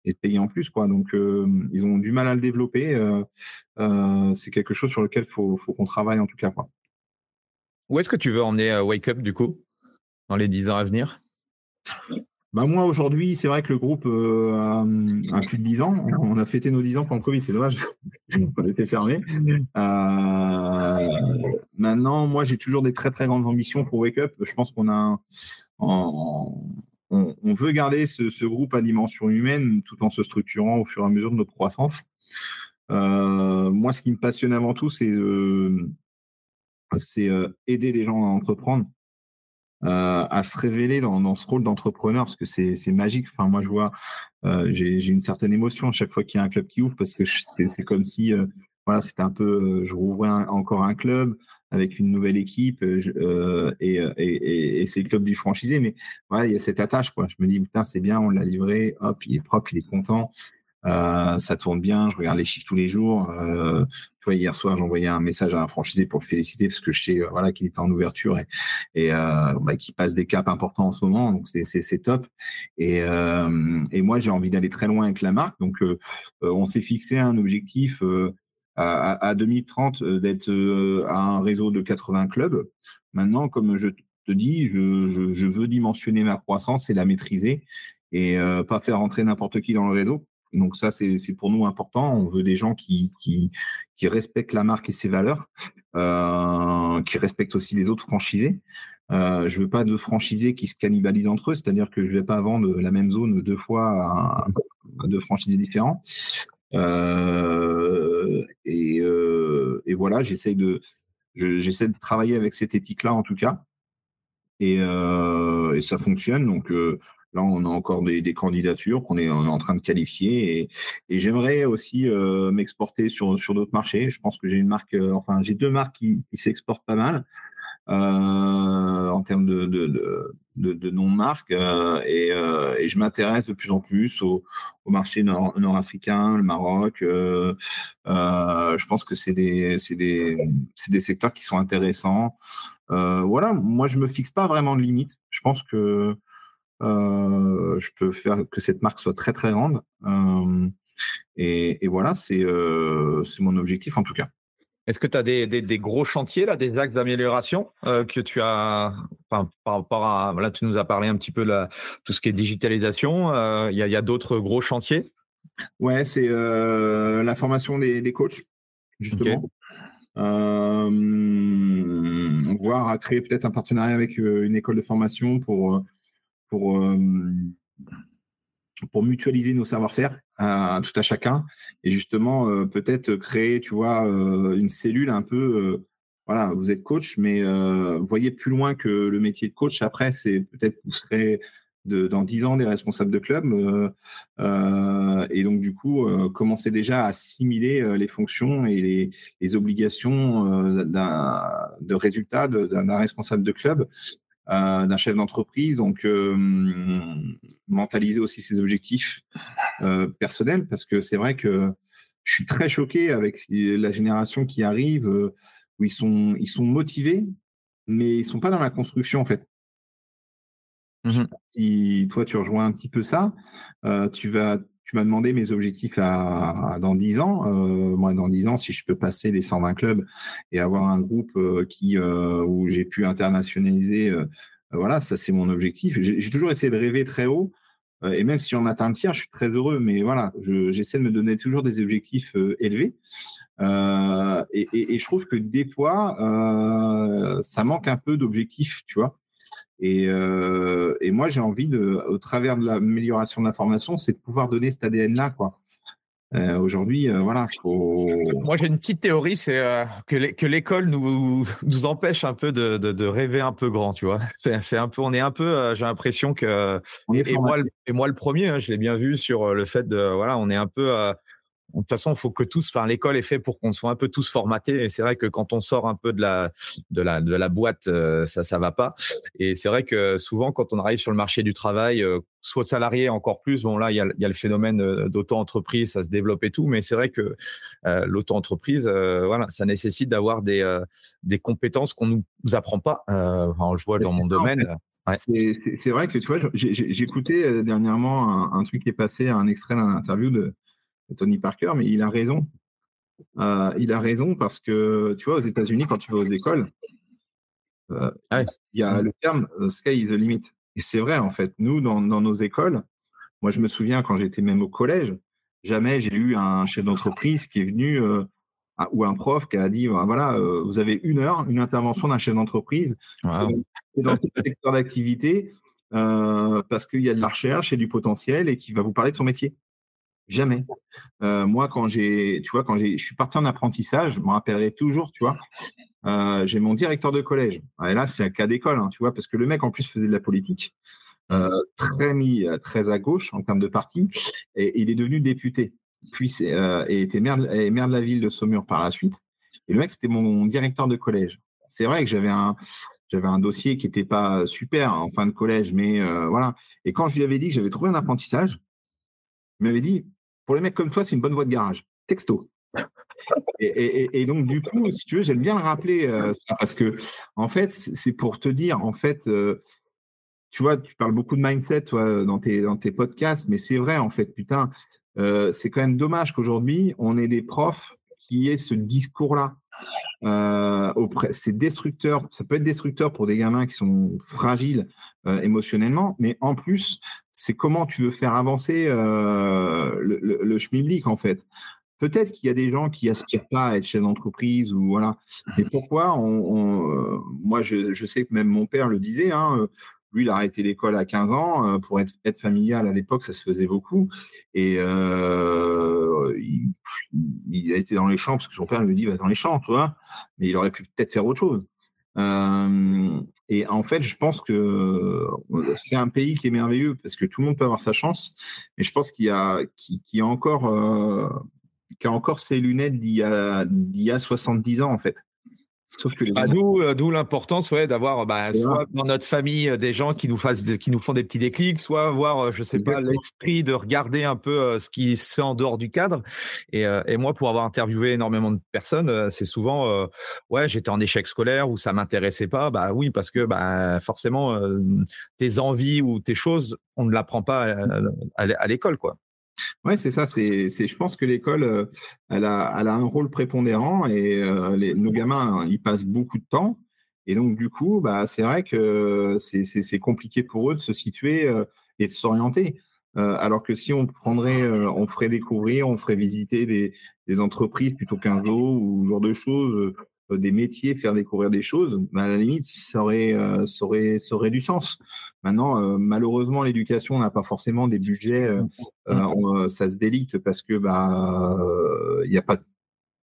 et de payer en plus quoi. Donc ils ont du mal à le développer. c'est quelque chose sur lequel faut faut qu'on travaille en tout cas quoi. Où est-ce que tu veux emmener euh, Wake Up du coup dans les 10 ans à venir? Bah moi aujourd'hui, c'est vrai que le groupe euh, a, plus de 10 ans. On a fêté nos 10 ans pendant le Covid, c'est dommage. on était fermé. Euh, maintenant, moi j'ai toujours des très très grandes ambitions pour Wake Up. Je pense qu'on a on, veut garder ce, groupe à dimension humaine tout en se structurant au fur et à mesure de notre croissance. moi, ce qui me passionne avant tout, c'est c'est euh, aider les gens à entreprendre, euh, à se révéler dans, ce rôle d'entrepreneur, parce que c'est magique. Enfin, moi, je vois, euh, j'ai une certaine émotion à chaque fois qu'il y a un club qui ouvre, parce que c'est comme si voilà, c'était un peu, je rouvrais encore un club avec une nouvelle équipe et, et, c'est le club du franchisé. Mais voilà, il y a cette attache, quoi. Je me dis, putain, c'est bien, on l'a livré, hop, il est propre, il est content. Euh, ça tourne bien, je regarde les chiffres tous les jours. Euh, tu vois, hier soir, j'ai envoyé un message à un franchisé pour le féliciter parce que je sais euh, voilà, qu'il est en ouverture et, et euh, bah, qu'il passe des caps importants en ce moment. Donc, c'est top. Et, euh, et moi, j'ai envie d'aller très loin avec la marque. Donc, on s'est fixé un objectif à, à, 2030 d'être à un réseau de 80 clubs. Maintenant, comme je te dis, je, je, je veux dimensionner ma croissance et la maîtriser et pas faire rentrer n'importe qui dans le réseau donc ça, c'est pour nous important. On veut des gens qui, respectent la marque et ses valeurs, euh, qui respectent aussi les autres franchisés. Euh, je veux pas de franchisés qui se cannibalisent entre eux, c'est-à-dire que je vais pas vendre la même zone deux fois à, deux franchisés différents. Euh, et, euh, et, voilà, j'essaie de, travailler avec cette éthique-là en tout cas. Et, et ça fonctionne. Donc, Là, on a encore des, candidatures qu'on est, en train de qualifier et, j'aimerais aussi euh, m'exporter sur, d'autres marchés. Je pense que j'ai une marque, euh, enfin, j'ai deux marques qui, s'exportent pas mal euh, en termes de, de, de, marque et, je m'intéresse de plus en plus au, marché nord-africain, le Maroc. je pense que c'est des, secteurs qui sont intéressants. voilà, moi, je me fixe pas vraiment de limite. Je pense que je peux faire que cette marque soit très très grande. Euh, et, voilà, euh, c'est mon objectif en tout cas. Est-ce que tu as des, des, gros chantiers, là, des axes d'amélioration que tu as par rapport à. Là, tu nous as parlé un petit peu de tout ce qui est digitalisation. Il y a, d'autres gros chantiers? Ouais, c'est la formation des, coachs, justement. voir à créer peut-être un partenariat avec une école de formation pour pour, euh, pour mutualiser nos savoir-faire à, tout à chacun et justement euh, peut-être créer, tu vois, euh, une cellule un peu. voilà, vous êtes coach, mais voyez plus loin que le métier de coach. Après, c'est peut-être vous serez de, dans dix ans des responsables de club. et donc, du coup, commencez déjà à assimiler les fonctions et les, les obligations de résultats d'un responsable de club euh, d'un chef d'entreprise. Donc, euh, mentaliser aussi ses objectifs euh, personnels, parce que c'est vrai que je suis très choqué avec la génération qui arrive, où ils sont, ils sont motivés, mais ils sont pas dans la construction en fait. Mmh si toi tu rejoins un petit peu ça, tu vas tu m'as demandé mes objectifs dans 10 ans. moi, dans 10 ans, si je peux passer les 120 clubs et avoir un groupe qui, où j'ai pu internationaliser, voilà, ça c'est mon objectif. J'ai toujours essayé de rêver très haut. et même si j'en atteins un tiers, je suis très heureux. Mais voilà, j'essaie de me donner toujours des objectifs élevés. Et, et, je trouve que des fois, ça manque un peu d'objectifs, tu vois. Euh, et, moi, j'ai envie, de, au travers de l'amélioration de l'information, c'est de pouvoir donner cet ADN-là, quoi. Euh, aujourd'hui, euh, voilà, faut... Moi, j'ai une petite théorie, c'est que l'école nous, nous empêche un peu de, rêver un peu grand, tu vois. C'est un peu, on est un peu, j'ai l'impression que et, moi, et moi le premier, hein, je l'ai bien vu sur le fait de, voilà, on est un peu de toute façon, il faut que tous, enfin, l'école est faite pour qu'on soit un peu tous formatés. Et c'est vrai que quand on sort un peu de la, de la, de la boîte, euh, ça, ça va pas. Et c'est vrai que souvent, quand on arrive sur le marché du travail, euh, soit salarié encore plus, bon, là, il y a, y a le phénomène euh, d'auto-entreprise, ça se développe et tout. Mais c'est vrai que l'auto-entreprise, voilà, ça nécessite d'avoir des, des compétences qu'on nous, nous apprend pas. Enfin, je vois dans mon domaine. C'est vrai que tu vois, écouté dernièrement un, un, truc qui est passé, un extrait d'un interview de, Tony Parker, mais il a raison. Euh, il a raison parce que, tu vois, aux États-Unis, quand tu vas aux écoles, euh, il y a le terme euh, sky is the limit. Et c'est vrai, en fait. Nous, dans, nos écoles, moi, je me souviens quand j'étais même au collège, jamais j'ai eu un chef d'entreprise qui est venu ou un prof qui a dit voilà, vous avez une heure, une intervention d'un chef d'entreprise dans le secteur d'activité parce qu'il y a de la recherche et du potentiel et qui va vous parler de son métier. Jamais. Euh, moi, quand j'ai, tu vois, quand je suis parti en apprentissage, je me rappellerai toujours, tu vois, euh, j'ai mon directeur de collège. Et là, c'est un cas d'école, hein, tu vois, parce que le mec, en plus, faisait de la politique, euh, très mis, très à gauche en termes de parti, et, il est devenu député. puis et était maire, maire de la ville de Saumur par la suite. Et le mec, c'était mon directeur de collège. C'est vrai que j'avais un, j'avais un dossier qui n'était pas super en fin de collège, mais voilà. Et quand je lui avais dit que j'avais trouvé un apprentissage, il m'avait dit pour les mecs comme toi, c'est une bonne voie de garage. Texto. Et, donc, du coup, si tu veux, j'aime bien le rappeler ça parce que, en fait, c'est pour te dire, en fait, tu vois, tu parles beaucoup de mindset toi, dans, tes, dans tes podcasts, mais c'est vrai, en fait, putain, c'est quand même dommage qu'aujourd'hui, on ait des profs qui aient ce discours-là. c'est destructeur, ça peut être destructeur pour des gamins qui sont fragiles émotionnellement, mais en plus, c'est comment tu veux faire avancer le, le, le en fait. Peut-être qu'il y a des gens qui aspirent pas à être chef d'entreprise ou voilà. Mais pourquoi euh, Moi, je, sais que même mon père le disait. Hein, euh, lui, il a arrêté l'école à 15 ans euh, pour être, familial à l'époque, ça se faisait beaucoup. Et il, a été dans les champs parce que son père lui dit va dans les champs, tu vois. Mais il aurait pu peut-être faire autre chose. Et en fait, je pense que c'est un pays qui est merveilleux parce que tout le monde peut avoir sa chance. Mais je pense qu'il y a, a encore ses lunettes d'il y, a, d'il y a 70 ans, en fait. Sauf que bah, euh, d'où, l'importance ouais, d'avoir bah, soit dans notre famille euh, des gens qui nous, fassent, qui nous font des petits déclics, soit avoir, euh, je sais pas, l'esprit de regarder un peu ce qui se fait en dehors du cadre. Et, et moi, pour avoir interviewé énormément de personnes, c'est souvent, ouais, j'étais en échec scolaire ou ça m'intéressait pas. Bah oui, parce que bah, forcément, tes envies ou tes choses, on ne l'apprend pas à, à l'école, quoi. Oui, c'est ça. C'est, je pense que l'école, euh, elle, a, elle a un rôle prépondérant et euh, les, nos gamins, ils passent beaucoup de temps. Et donc, du coup, bah, c'est vrai que c'est, compliqué pour eux de se situer euh, et de s'orienter. alors que si on prendrait, on ferait découvrir, on ferait visiter des, des entreprises plutôt qu'un zoo ou ce genre de choses, des métiers, faire découvrir des choses, bah, à la limite, ça aurait, euh, ça aurait, ça aurait du sens. Maintenant, euh, malheureusement, l'éducation n'a pas forcément des budgets, euh, ça se délite parce que bah il n'y a pas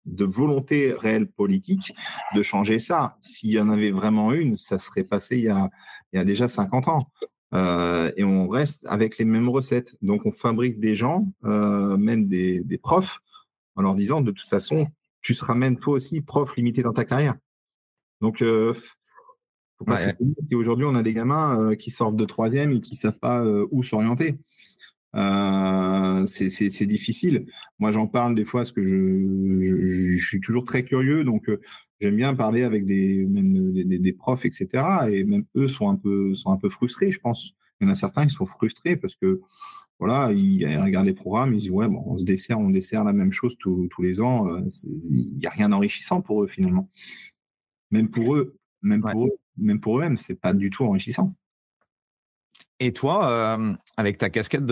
de volonté réelle politique de changer ça. S'il y en avait vraiment une, ça serait passé il y a, il y a déjà 50 ans. et on reste avec les mêmes recettes. Donc, on fabrique des gens, même des, des profs, en leur disant de toute façon, tu seras même toi aussi prof limité dans ta carrière. Donc, euh, aujourd'hui, on a des gamins euh, qui sortent de troisième et qui ne savent pas euh, où s'orienter. Euh, c'est difficile. Moi, j'en parle des fois parce que je, je, suis toujours très curieux, donc j'aime bien parler avec des, des, des, profs, etc. Et même eux sont un peu, sont un peu frustrés, je pense. Il y en a certains qui sont frustrés parce que voilà, ils, regardent les programmes, ils disent ouais, bon, on se dessert, on dessert la même chose tous, les ans. Euh, il n'y a rien d'enrichissant pour eux finalement. Même pour eux, même pour eux, même pour eux-mêmes, c'est pas du tout enrichissant. Et toi, euh, avec ta casquette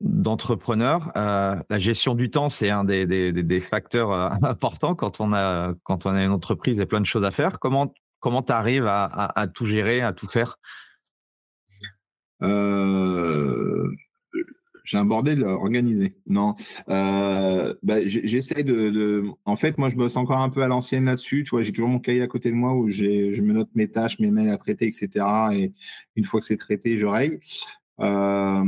d'entrepreneur, euh, la gestion du temps, c'est un des, facteurs importants quand on, a, quand on a une entreprise et plein de choses à faire. Comment tu arrives à, tout gérer, à tout faire? J'ai un bordel organisé. Non, euh, bah, j'essaie de, En fait, moi, je bosse encore un peu à l'ancienne là-dessus. Tu vois, j'ai toujours mon cahier à côté de moi où je me note mes tâches, mes mails à traiter, etc. Et une fois que c'est traité, je règle. Euh,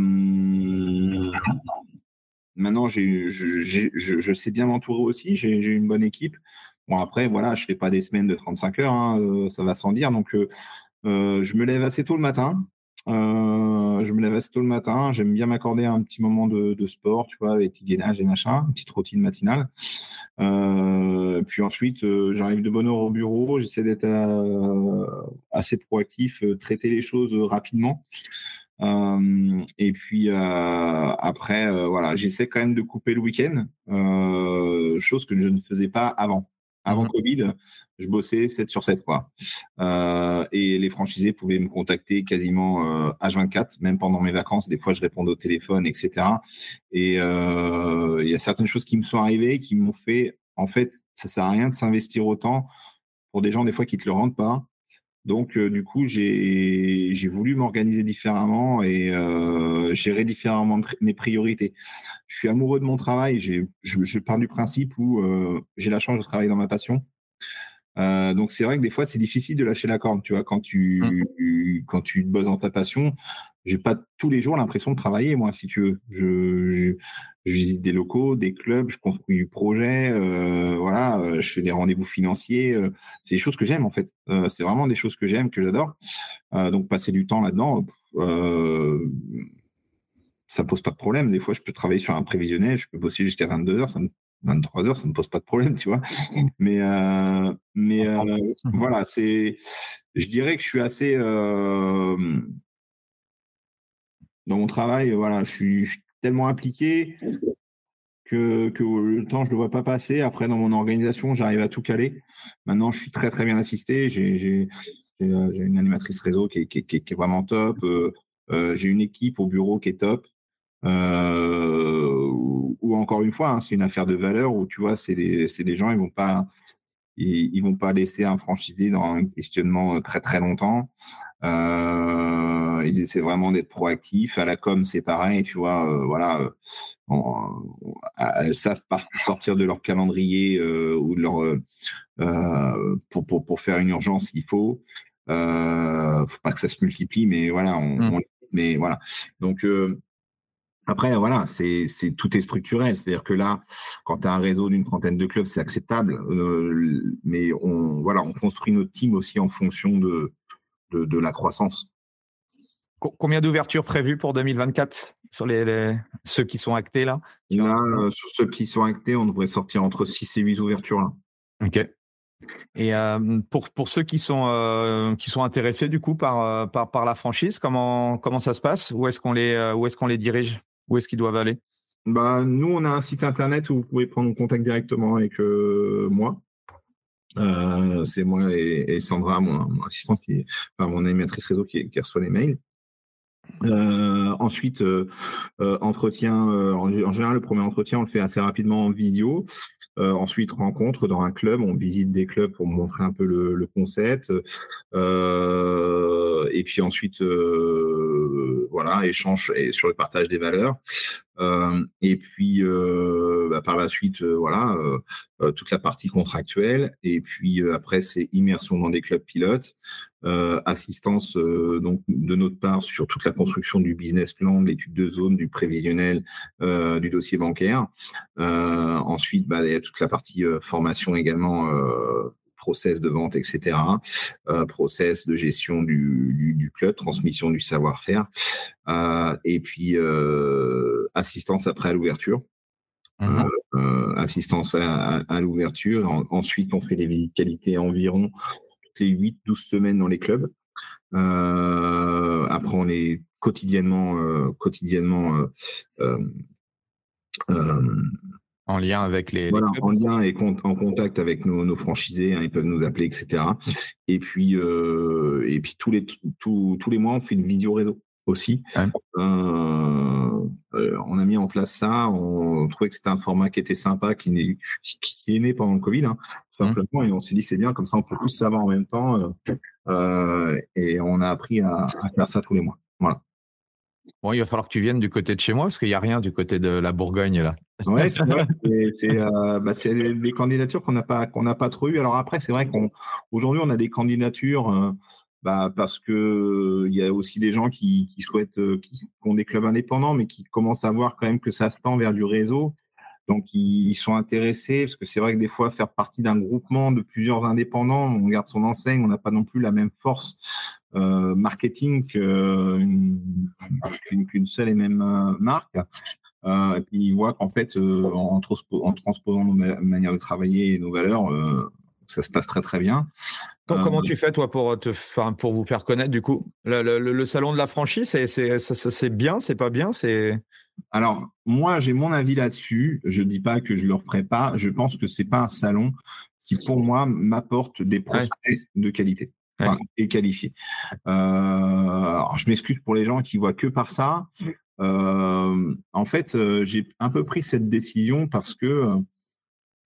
maintenant, je, sais bien m'entourer aussi. J'ai une bonne équipe. Bon, après, voilà, je fais pas des semaines de 35 heures. Hein, euh, ça va sans dire. Donc, je me lève assez tôt le matin. Euh, je me lève assez tôt le matin. J'aime bien m'accorder un petit moment de, sport, tu vois, avec petit gainage et machin, une petite routine matinale. Euh, puis ensuite, euh, j'arrive de bonne heure au bureau. J'essaie d'être assez proactif, traiter les choses rapidement. et puis après, voilà, j'essaie quand même de couper le week-end, chose que je ne faisais pas avant. Avant mmh Covid, je bossais 7 sur 7. Quoi. Euh, et les franchisés pouvaient me contacter quasiment euh, H24, même pendant mes vacances. Des fois, je répondais au téléphone, etc. Et euh, il y a certaines choses qui me sont arrivées qui m'ont fait, en fait, ça sert à rien de s'investir autant pour des gens, des fois, qui ne te le rendent pas. Donc, euh, du coup, j'ai voulu m'organiser différemment et euh, gérer différemment mes priorités. Je suis amoureux de mon travail. Je, je pars du principe où euh, j'ai la chance de travailler dans ma passion. donc, c'est vrai que des fois, c'est difficile de lâcher la corde. Tu vois, quand tu, mmh. quand tu bosses dans ta passion, j'ai pas tous les jours l'impression de travailler, moi, si tu veux. Je, visite des locaux, des clubs, je construis du projet, euh, voilà, euh, je fais des rendez-vous financiers. Euh, c'est des choses que j'aime, en fait. c'est vraiment des choses que j'aime, que j'adore. donc, passer du temps là-dedans, ça pose pas de problème. Des fois, je peux travailler sur un prévisionnel, je peux bosser jusqu'à 22 heures, ça me 23 heures, ça ne me pose pas de problème, tu vois. Mais, mais voilà, c'est, je dirais que je suis assez, dans mon travail, voilà, je suis, tellement impliqué que, le temps, je ne le vois pas passer. Après, dans mon organisation, j'arrive à tout caler. Maintenant, je suis très, très bien assisté. J'ai euh, une animatrice réseau qui est, qui qui est vraiment top. Euh, euh, j'ai une équipe au bureau qui est top. ou, encore une fois, hein, c'est une affaire de valeur où tu vois, c'est des, des, gens, ils vont pas, ils, vont pas laisser un franchisé dans un questionnement très très longtemps. Euh, ils essaient vraiment d'être proactifs. À la com, c'est pareil, tu vois. Euh, voilà, euh, elles savent sortir de leur calendrier ou de leur pour, pour, pour faire une urgence s'il faut. faut pas que ça se multiplie, mais voilà, on, mmh. mais voilà. Donc après, voilà, c'est, tout est structurel. C'est-à-dire que là, quand tu as un réseau d'une trentaine de clubs, c'est acceptable. mais on, voilà, on construit notre team aussi en fonction de, de, la croissance. Combien d'ouvertures prévues pour 2024 sur les, ceux qui sont actés là, euh, Sur ceux qui sont actés, on devrait sortir entre 6 et 8 ouvertures. Là. Ok. Et euh, pour, pour ceux qui sont, euh, qui sont intéressés du coup par, par, par la franchise, comment, comment ça se passe? Où est-ce qu'on les, où est qu'on les dirige? Où est-ce qu'ils doivent aller? Bah, Nous, on a un site internet où vous pouvez prendre contact directement avec moi. Euh, c'est moi et, Sandra, mon, assistante, qui, mon animatrice réseau qui, reçoit les mails. Euh, ensuite, euh, entretien. En, général, le premier entretien, on le fait assez rapidement en vidéo. ensuite, rencontre dans un club. On visite des clubs pour montrer un peu le, concept. et puis ensuite, voilà, échange sur le partage des valeurs. Euh, et puis euh, bah, par la suite, euh, voilà, toute la partie contractuelle. Et puis après, c'est immersion dans des clubs pilotes, assistance donc de notre part sur toute la construction du business plan, de l'étude de zone, du prévisionnel, du dossier bancaire. ensuite, bah, il y a toute la partie formation également process de vente, etc., euh, process de gestion du, club, transmission du savoir-faire, euh, et puis euh, assistance après à l'ouverture. Mmh assistance à, l'ouverture. ensuite, on fait des visites qualité environ toutes les 8-12 semaines dans les clubs. après, on est quotidiennement, quotidiennement en lien avec les, voilà, en lien et en contact avec nos, franchisés, hein, ils peuvent nous appeler, etc. Et puis, euh, et puis tous les tous, les mois, on fait une vidéo réseau aussi. Euh, euh, on a mis en place ça. On trouvait que c'était un format qui était sympa, qui, est, qui, est né pendant le Covid, hein, mmh. simplement. Et on s'est dit c'est bien, comme ça on peut tous savoir en même temps. et on a appris à, à, faire ça tous les mois. Voilà. Bon, il va falloir que tu viennes du côté de chez moi parce qu'il n'y a rien du côté de la Bourgogne là. Ouais, c'est euh, bah, des candidatures qu'on n'a pas qu'on n'a pas trop eu. Alors après, c'est vrai qu'aujourd'hui on, a des candidatures euh, bah, parce que il y a aussi des gens qui, souhaitent euh, qui, ont des clubs indépendants, mais qui commencent à voir quand même que ça se tend vers du réseau. Donc ils, sont intéressés parce que c'est vrai que des fois faire partie d'un groupement de plusieurs indépendants, on garde son enseigne, on n'a pas non plus la même force euh, marketing qu'une seule et même euh, marque. Euh, et puis ils voient qu'en fait, en, transposant nos manières de travailler et nos valeurs, ça se passe très très bien. Comment tu fais toi pour te, pour vous faire connaître du coup? Le, salon de la franchise, c'est bien, c'est pas bien, c'est. Alors moi j'ai mon avis là-dessus. Je dis pas que je le referai pas. Je pense que c'est pas un salon qui pour moi m'apporte des prospects de qualité et qualifié. Euh, je m'excuse pour les gens qui voient que par ça. Euh, en fait, euh, j'ai un peu pris cette décision parce que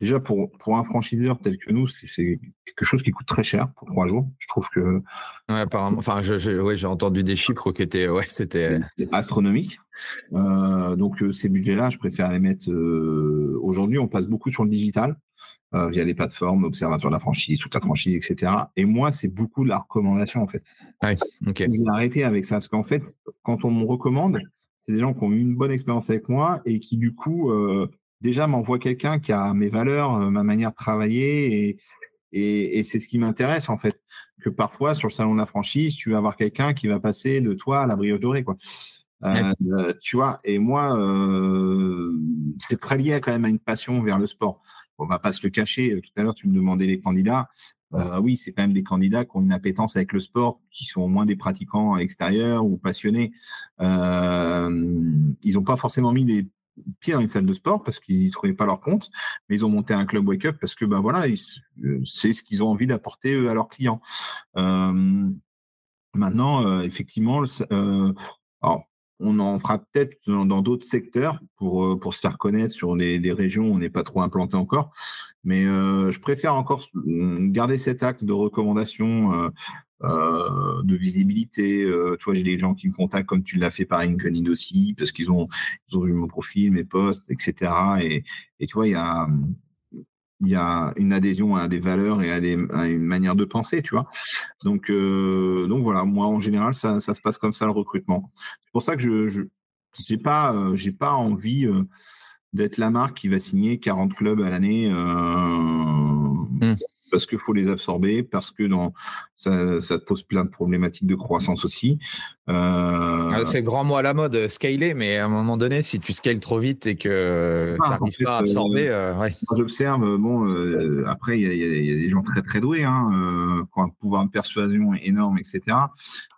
déjà pour, pour un franchiseur tel que nous, c'est quelque chose qui coûte très cher pour trois jours. Je trouve que. apparemment. Enfin, j'ai entendu des chiffres qui étaient. Ouais, c'était. astronomique. donc, ces budgets-là, je préfère les mettre. Aujourd'hui, on passe beaucoup sur le digital. Euh, via les plateformes, Observatoire de la franchise, toute la franchise, etc. Et moi, c'est beaucoup de la recommandation, en fait. Ouais, ok. J'ai arrêté avec ça, parce qu'en fait, quand on me recommande, c'est des gens qui ont eu une bonne expérience avec moi et qui, du coup, euh, déjà m'envoient quelqu'un qui a mes valeurs, euh, ma manière de travailler et, et, et c'est ce qui m'intéresse, en fait. Que parfois, sur le salon de la franchise, tu vas avoir quelqu'un qui va passer de toi à la brioche dorée, quoi. Euh, tu vois, et moi, c'est très lié quand même à une passion vers le sport. On va pas se le cacher. Tout à l'heure, tu me demandais les candidats. Euh, oui, c'est quand même des candidats qui ont une appétence avec le sport, qui sont moins des pratiquants extérieurs ou passionnés. Euh, ils n'ont pas forcément mis des pieds dans une salle de sport parce qu'ils ne trouvaient pas leur compte, mais ils ont monté un club wake up parce que ben voilà, c'est ce qu'ils ont envie d'apporter à leurs clients. Euh, maintenant, effectivement, alors, on en fera peut-être dans d'autres secteurs pour, euh, pour se faire connaître sur des, des régions où on n'est pas trop implanté encore. Mais euh, je préfère encore garder cet acte de recommandation, euh, de visibilité. Tu vois, j'ai des gens qui me contactent comme tu l'as fait par LinkedIn aussi, parce qu'ils ont, vu mon profil, mes posts, etc. Et, et tu vois, il y a, il y a une adhésion à des valeurs et à, des, une manière de penser, tu vois. Donc, euh, donc voilà, moi en général, ça, ça, se passe comme ça le recrutement. C'est pour ça que je je j'ai pas euh, j'ai pas envie euh, d'être la marque qui va signer 40 clubs à l'année. Mmh parce qu'il faut les absorber, parce que dans, ça, ça, te pose plein de problématiques de croissance aussi. Euh... Ah, c'est grand mot à la mode, scaler, mais à un moment donné, si tu scales trop vite et que ah, tu n'arrives pas à absorber, euh, ouais. J'observe, bon, euh, après, il y, y, a des gens très très doués, hein, euh, qui ont un pouvoir de persuasion énorme, etc.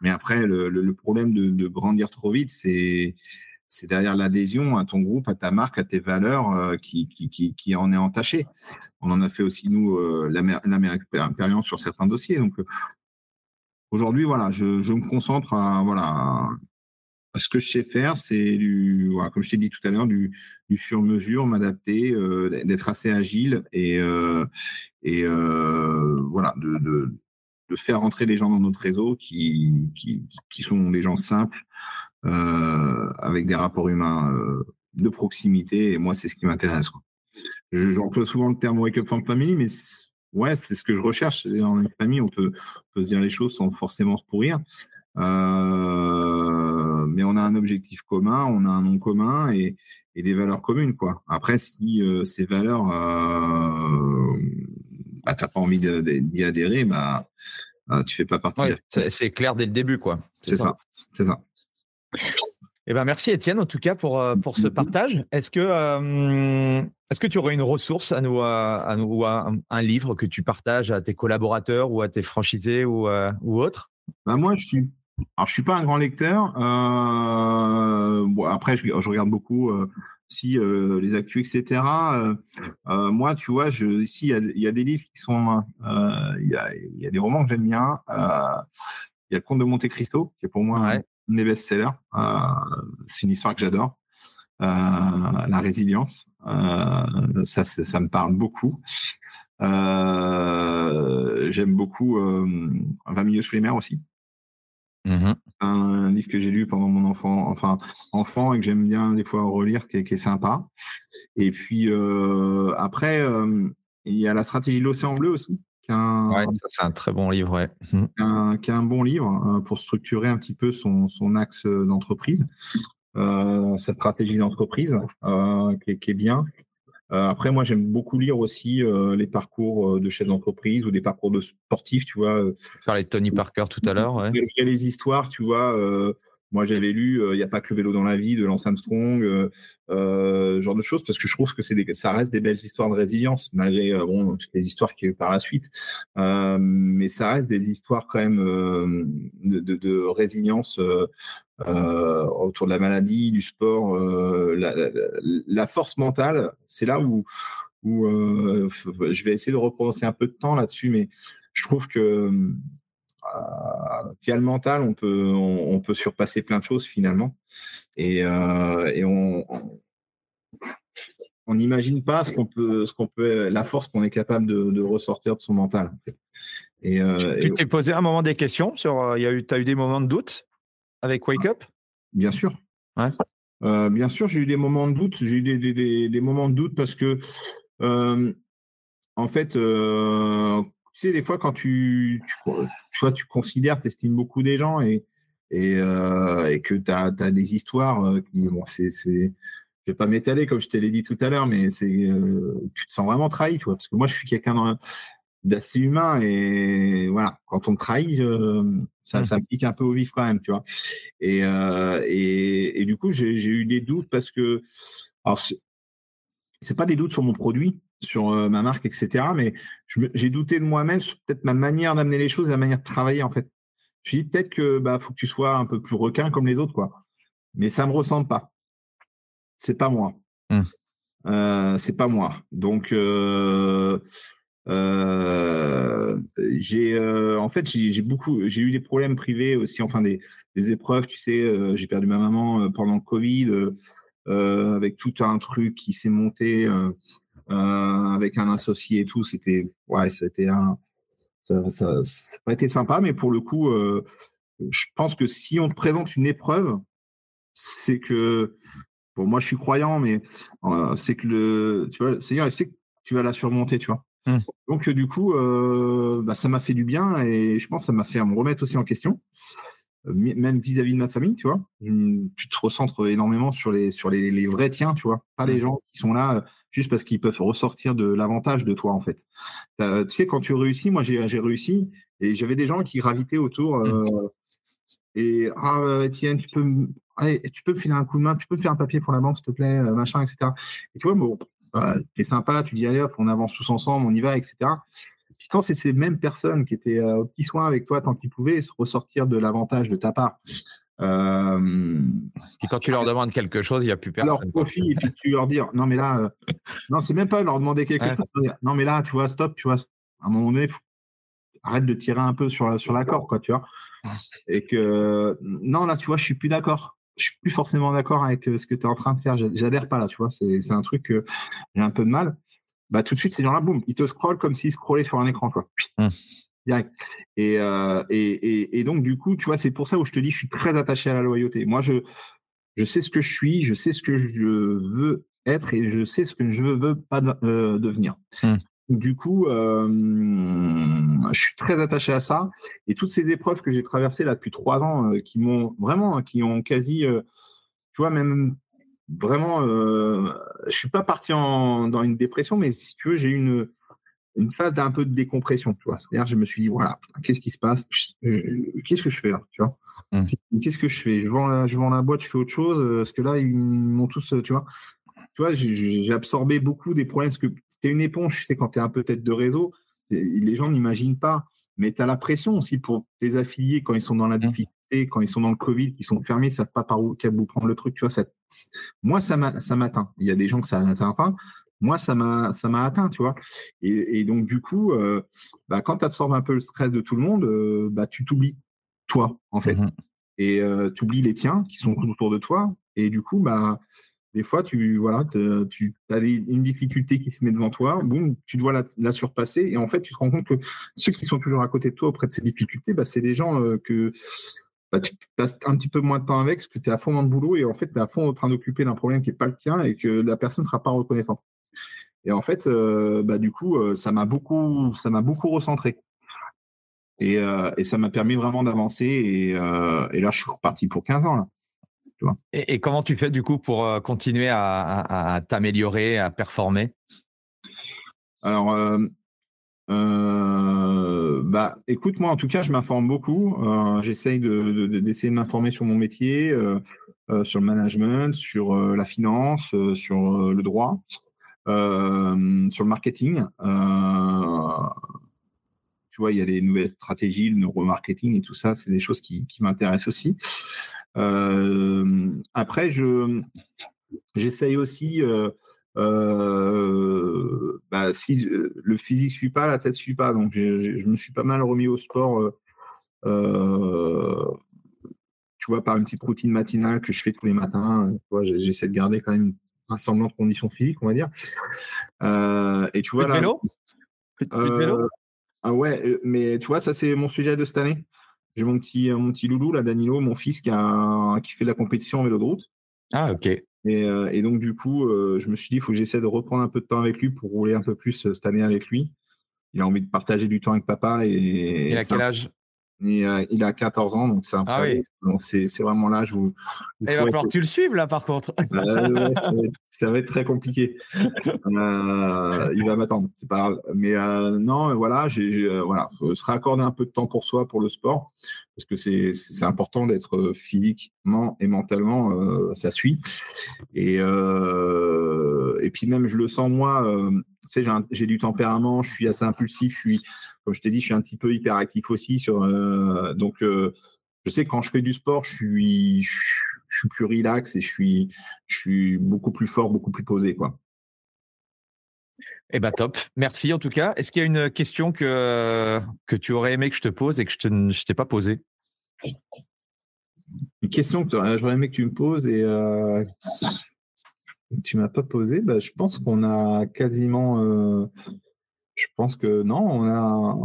Mais après, le, le, le problème de, de, grandir trop vite, c'est c'est derrière l'adhésion à ton groupe, à ta marque, à tes valeurs euh, qui, en est entaché. On en a fait aussi, nous, euh, l'Amérique sur certains dossiers. Donc, euh, aujourd'hui, voilà, je, me concentre à, voilà, à ce que je sais faire, c'est du, voilà, comme je t'ai dit tout à l'heure, du, sur-mesure, m'adapter, euh, d'être assez agile et, voilà, de, faire rentrer des gens dans notre réseau qui, qui, sont des gens simples, avec des rapports humains euh, de proximité. Et moi, c'est ce qui m'intéresse. J'emploie souvent le terme wake up from family, mais ouais, c'est ce que je recherche. Dans une famille, on peut, on peut se dire les choses sans forcément se pourrir. Euh, mais on a un objectif commun, on a un nom commun et, et des valeurs communes. Quoi. Après, si euh, ces valeurs, euh, bah, tu n'as pas envie d'y adhérer, bah, euh, tu fais pas partie. Ouais, c'est clair dès le début. quoi. C'est ça. C'est ça. Eh ben merci Étienne en tout cas pour, euh, pour ce partage. Est-ce que, euh, est-ce que tu aurais une ressource à nous, à, nous ou un, un, livre que tu partages à tes collaborateurs ou à tes franchisés ou, euh, ou autres? Ben Moi, je suis, alors, je suis pas un grand lecteur. Euh, bon, après, je, je, regarde beaucoup euh, si les actus, etc. moi, tu vois, je, ici, il y, y, a des livres qui sont, il y a, y, a, des romans que j'aime bien. Il y a le Comte de Monte Cristo qui est pour moi ouais mes best-sellers. Euh, c'est une histoire que j'adore. Euh, la résilience, euh, ça, ça me parle beaucoup. J'aime beaucoup 20 milieux sous les mers aussi. Mmh. Un livre que j'ai lu pendant mon enfant, enfin enfant et que j'aime bien des fois relire, qui est, qui est sympa. Et puis euh, après, euh, il y a la stratégie de l'océan bleu aussi, ouais, c'est un très bon livre, ouais. Mmh. Un, qui est un bon livre euh, pour structurer un petit peu son, son axe d'entreprise, euh, sa stratégie d'entreprise, euh, qui, qui, est bien. Euh, après, moi, j'aime beaucoup lire aussi euh, les parcours de chefs d'entreprise ou des parcours de sportifs, tu vois. Parlais de Tony Parker tout à l'heure. Ouais. Il y a les histoires, tu vois moi, j'avais lu Il n'y a pas que vélo dans la vie de Lance Armstrong, euh, euh, genre de choses, parce que je trouve que ça reste des belles histoires de résilience, malgré euh, bon, toutes les histoires qui y a eu par la suite. Euh, mais ça reste des histoires quand même euh, de, résilience euh, autour de la maladie, du sport. La, force mentale, c'est là où, je vais essayer de reprononcer un peu de temps là-dessus, mais je trouve que euh, via le mental, on peut, on, on, peut surpasser plein de choses finalement. Et, euh, et on on n'imagine pas ce qu'on peut, ce qu'on peut, la force qu'on est capable de, de, ressortir de son mental. Et, euh, tu t'es posé un moment des questions sur, euh, il y a eu, as eu des moments de doute avec Wake Up? Bien sûr. Ouais. Euh, bien sûr, j'ai eu des moments de doute. J'ai eu des, des, des, des, moments de doute parce que euh, en fait, sais, des fois, quand tu, tu, tu considères, tu estimes beaucoup des gens et, et, et que tu as, des histoires qui, bon, c'est, je vais pas m'étaler comme je te l'ai dit tout à l'heure, mais c'est, tu te sens vraiment trahi, tu vois, parce que moi, je suis quelqu'un d'assez humain et voilà, quand on me trahit, ça, mmh. ça me pique un peu au vif quand même, tu vois. Et, et, et, du coup, j'ai, eu des doutes parce que, alors, c'est pas des doutes sur mon produit, sur euh, ma marque, etc. Mais j'ai douté de moi-même sur peut-être ma manière d'amener les choses la manière de travailler, en fait. Je me suis dit, peut-être que bah, faut que tu sois un peu plus requin comme les autres, quoi. Mais ça ne me ressemble pas. C'est pas moi. Mmh. Euh, c'est pas moi. Donc, euh, j'ai en fait j'ai beaucoup j'ai eu des problèmes privés aussi enfin des, des épreuves tu sais j'ai perdu ma maman pendant le Covid avec tout un truc qui s'est monté euh, avec un associé et tout. C'était, ouais, c'était un, ça, ça, ça a été sympa, mais pour le coup, euh, je pense que si on te présente une épreuve, c'est que, bon, moi je suis croyant, mais euh, c'est que le, tu vois, Seigneur, il sait que tu vas la surmonter, tu vois. Mmh. Donc du coup, bah, ça m'a fait du bien et je pense que ça m'a fait me remettre aussi en question même vis-à-vis de ma famille, tu vois. Tu te recentres énormément sur les, sur les, les vrais tiens, tu vois. Pas les mmh. gens qui sont là juste parce qu'ils peuvent ressortir de l'avantage de toi, en fait. tu sais, quand tu réussis, moi, j'ai réussi et j'avais des gens qui gravitaient autour. Mmh. Euh, et ah, Étienne, tu peux, tu peux me filer un coup de main, tu peux me faire un papier pour la banque, s'il te plaît, euh, machin, etc. Et tu vois, bon, bah, t'es sympa, tu dis allez hop, on avance tous ensemble, on y va, etc. Puis quand c'est ces mêmes personnes qui étaient euh, au petit soin avec toi tant qu'ils pouvaient se ressortir de l'avantage de ta part, euh, et quand tu leur demandes quelque chose, il n'y a plus personne. Alors, profit, et puis tu leur dire, non, mais là, euh, non, c'est même pas leur demander quelque chose. Non, mais là, tu vois, stop, tu vois, à un moment donné, arrête de tirer un peu sur, sur la corde, quoi, tu vois. Et que, non, là, tu vois, je suis plus d'accord. Je suis plus forcément d'accord avec ce que tu es en train de faire. J'adhère pas là, tu vois. C'est un truc que j'ai un peu de mal. Bah, tout de suite, ces gens-là, boum, ils te scrollent comme s'ils scrollaient sur un écran, quoi. Mmh. Euh, et, et, et, donc, du coup, tu vois, c'est pour ça où je te dis, je suis très attaché à la loyauté. Moi, je, je sais ce que je suis, je sais ce que je veux être et je sais ce que je ne veux pas euh, devenir. Mmh. Du coup, euh, je suis très attaché à ça. Et toutes ces épreuves que j'ai traversées là depuis trois ans, qui m'ont vraiment, qui ont quasi, tu vois, même vraiment, je suis pas parti en, dans une dépression, mais si tu veux, j'ai une une phase d'un peu de décompression, tu vois. C'est-à-dire, je me suis dit, voilà, qu'est-ce qui se passe? Euh, Qu'est-ce que je fais là, tu vois? Mmh. Qu'est-ce que je fais? Je vends, la, je vends la boîte, je fais autre chose, euh, parce que là, ils m'ont tous, euh, tu vois. Tu vois, j'ai absorbé beaucoup des problèmes, parce que c'était une éponge, tu sais, quand tu es un peu tête de réseau, les gens n'imaginent pas, mais tu as la pression aussi pour tes affiliés quand ils sont dans la mmh. Quand ils sont dans le Covid, qui sont fermés, ils ne savent pas par où, quel bout prendre le truc, tu vois. Ça, moi, ça m'atteint. Il y a des gens que ça n'atteint pas, moi, ça m'a, atteint, tu vois. Et, donc, du coup, euh, bah, quand tu absorbes un peu le stress de tout le monde, euh, bah, tu t'oublies, toi, en fait. Mmh et euh, tu oublies les tiens qui sont autour de toi. Et du coup, bah, des fois, tu voilà, tu as une difficulté qui se met devant toi, boum, tu dois la, surpasser. Et en fait, tu te rends compte que ceux qui sont toujours à côté de toi auprès de ces difficultés, bah, c'est des gens que bah, tu passes un petit peu moins de temps avec parce que tu es à fond dans le boulot et en fait, tu es à fond en train d'occuper d'un problème qui n'est pas le tien et que la personne ne sera pas reconnaissante. Et en fait, euh, bah, du coup, euh, ça m'a beaucoup, ça m'a beaucoup recentré. Et, euh, et ça m'a permis vraiment d'avancer. Et, et, là, je suis reparti pour 15 ans. Là. Tu vois et, comment tu fais du coup pour continuer à, à, t'améliorer, à performer? Alors, bah, écoute, moi, en tout cas, je m'informe beaucoup. J'essaye d'essayer de, m'informer sur mon métier, sur le management, sur la finance, sur le droit. Euh, sur le marketing, euh, tu vois, il y a des nouvelles stratégies, le neuromarketing et tout ça, c'est des choses qui, m'intéressent aussi. Euh, après, je j'essaye aussi, bah, si le physique ne suit pas, la tête ne suit pas. Donc, je, me suis pas mal remis au sport. tu vois, par une petite routine matinale que je fais tous les matins. J'essaie de garder quand même un semblant de conditions physiques, on va dire. Euh, et tu vois, là, vélo? Euh, ah ouais, euh, mais tu vois, ça c'est mon sujet de cette année. J'ai mon petit, mon petit loulou, là, Danilo, mon fils, qui, a, qui fait de la compétition en vélo de route. Ah, ok. Et, donc, du coup, je me suis dit, il faut que j'essaie de reprendre un peu de temps avec lui pour rouler un peu plus cette année avec lui. Il a envie de partager du temps avec papa. Et, il a quel âge? Euh, il a 14 ans, donc c'est un ah oui. Donc c'est vraiment là, je vous. il va falloir que tu le suives là, par contre. Ça, va être, très compliqué. Euh, il va m'attendre, c'est pas grave. Mais euh, non, voilà, j'ai voilà, faut se raccorder un peu de temps pour soi, pour le sport, parce que c'est important d'être physiquement et mentalement, ça suit. Et et puis même, je le sens moi. tu sais, j'ai du tempérament, je suis assez impulsif, je suis comme je t'ai dit, je suis un petit peu hyperactif aussi. Sur, euh, donc, euh, je sais que quand je fais du sport, je, suis plus relax et je suis, je suis beaucoup plus fort, beaucoup plus posé. Quoi. Eh ben top. Merci en tout cas. Est-ce qu'il y a une question que, que tu aurais aimé que je te pose et que je ne t'ai pas posée? Une question que j'aurais aimé que tu me poses et euh, tu m'as pas posé. Bah, je pense qu'on a quasiment euh, je pense que non, on a.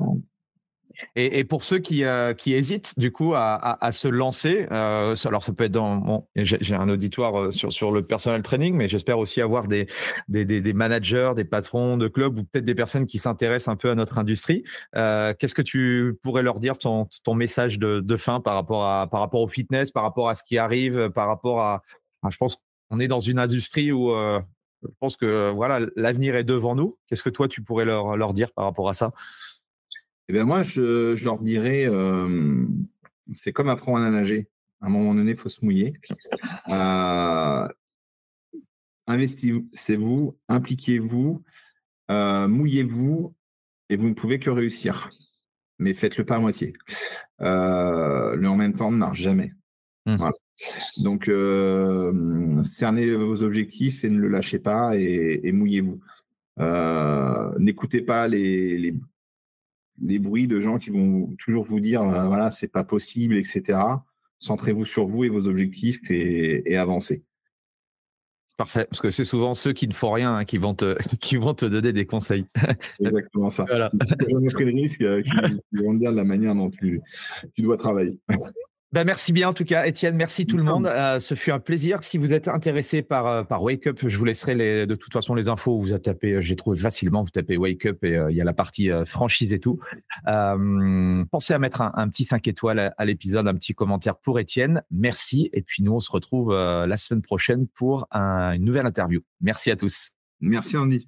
Et, pour ceux qui, euh, qui hésitent du coup à, se lancer, euh, alors ça peut être dans bon, j'ai un auditoire euh, sur, sur le personal training, mais j'espère aussi avoir des des, des, managers, des patrons de clubs ou peut-être des personnes qui s'intéressent un peu à notre industrie. Qu'est-ce que tu pourrais leur dire ton, ton message de, de, fin par rapport à par rapport au fitness, par rapport à ce qui arrive, par rapport à, je pense qu'on est dans une industrie où je pense que voilà, l'avenir est devant nous. Qu'est-ce que toi, tu pourrais leur, leur dire par rapport à ça? Eh bien, moi, je, je leur dirais, euh, c'est comme apprendre à nager. À un moment donné, il faut se mouiller. Euh, investissez-vous, impliquez-vous, euh, mouillez-vous, et vous ne pouvez que réussir. Mais faites-le pas à moitié. le en même temps ne marche jamais. Mmh. Voilà. Donc, euh, cernez vos objectifs et ne le lâchez pas et, mouillez-vous. Euh, n'écoutez pas les, les, bruits de gens qui vont toujours vous dire euh, voilà, c'est pas possible, etc. Centrez-vous sur vous et vos objectifs et, avancez. Parfait, parce que c'est souvent ceux qui ne font rien hein, qui, vont te, qui vont te donner des conseils. Exactement ça. Voilà. J'en ai pris le risque qui, vont te dire la manière dont tu, tu dois travailler. Ben merci bien en tout cas, Étienne. Merci tout le monde. Euh, ce fut un plaisir. Si vous êtes intéressé par, euh, par Wake Up, je vous laisserai les, de toute façon les infos. Vous avez tapé, euh, j'ai trouvé facilement, vous tapez Wake Up et il y a la partie franchise et tout. pensez à mettre un, petit 5 étoiles à, l'épisode, un petit commentaire pour Étienne. Merci. Et puis nous, on se retrouve la semaine prochaine pour une nouvelle interview. Merci à tous. Merci Andy.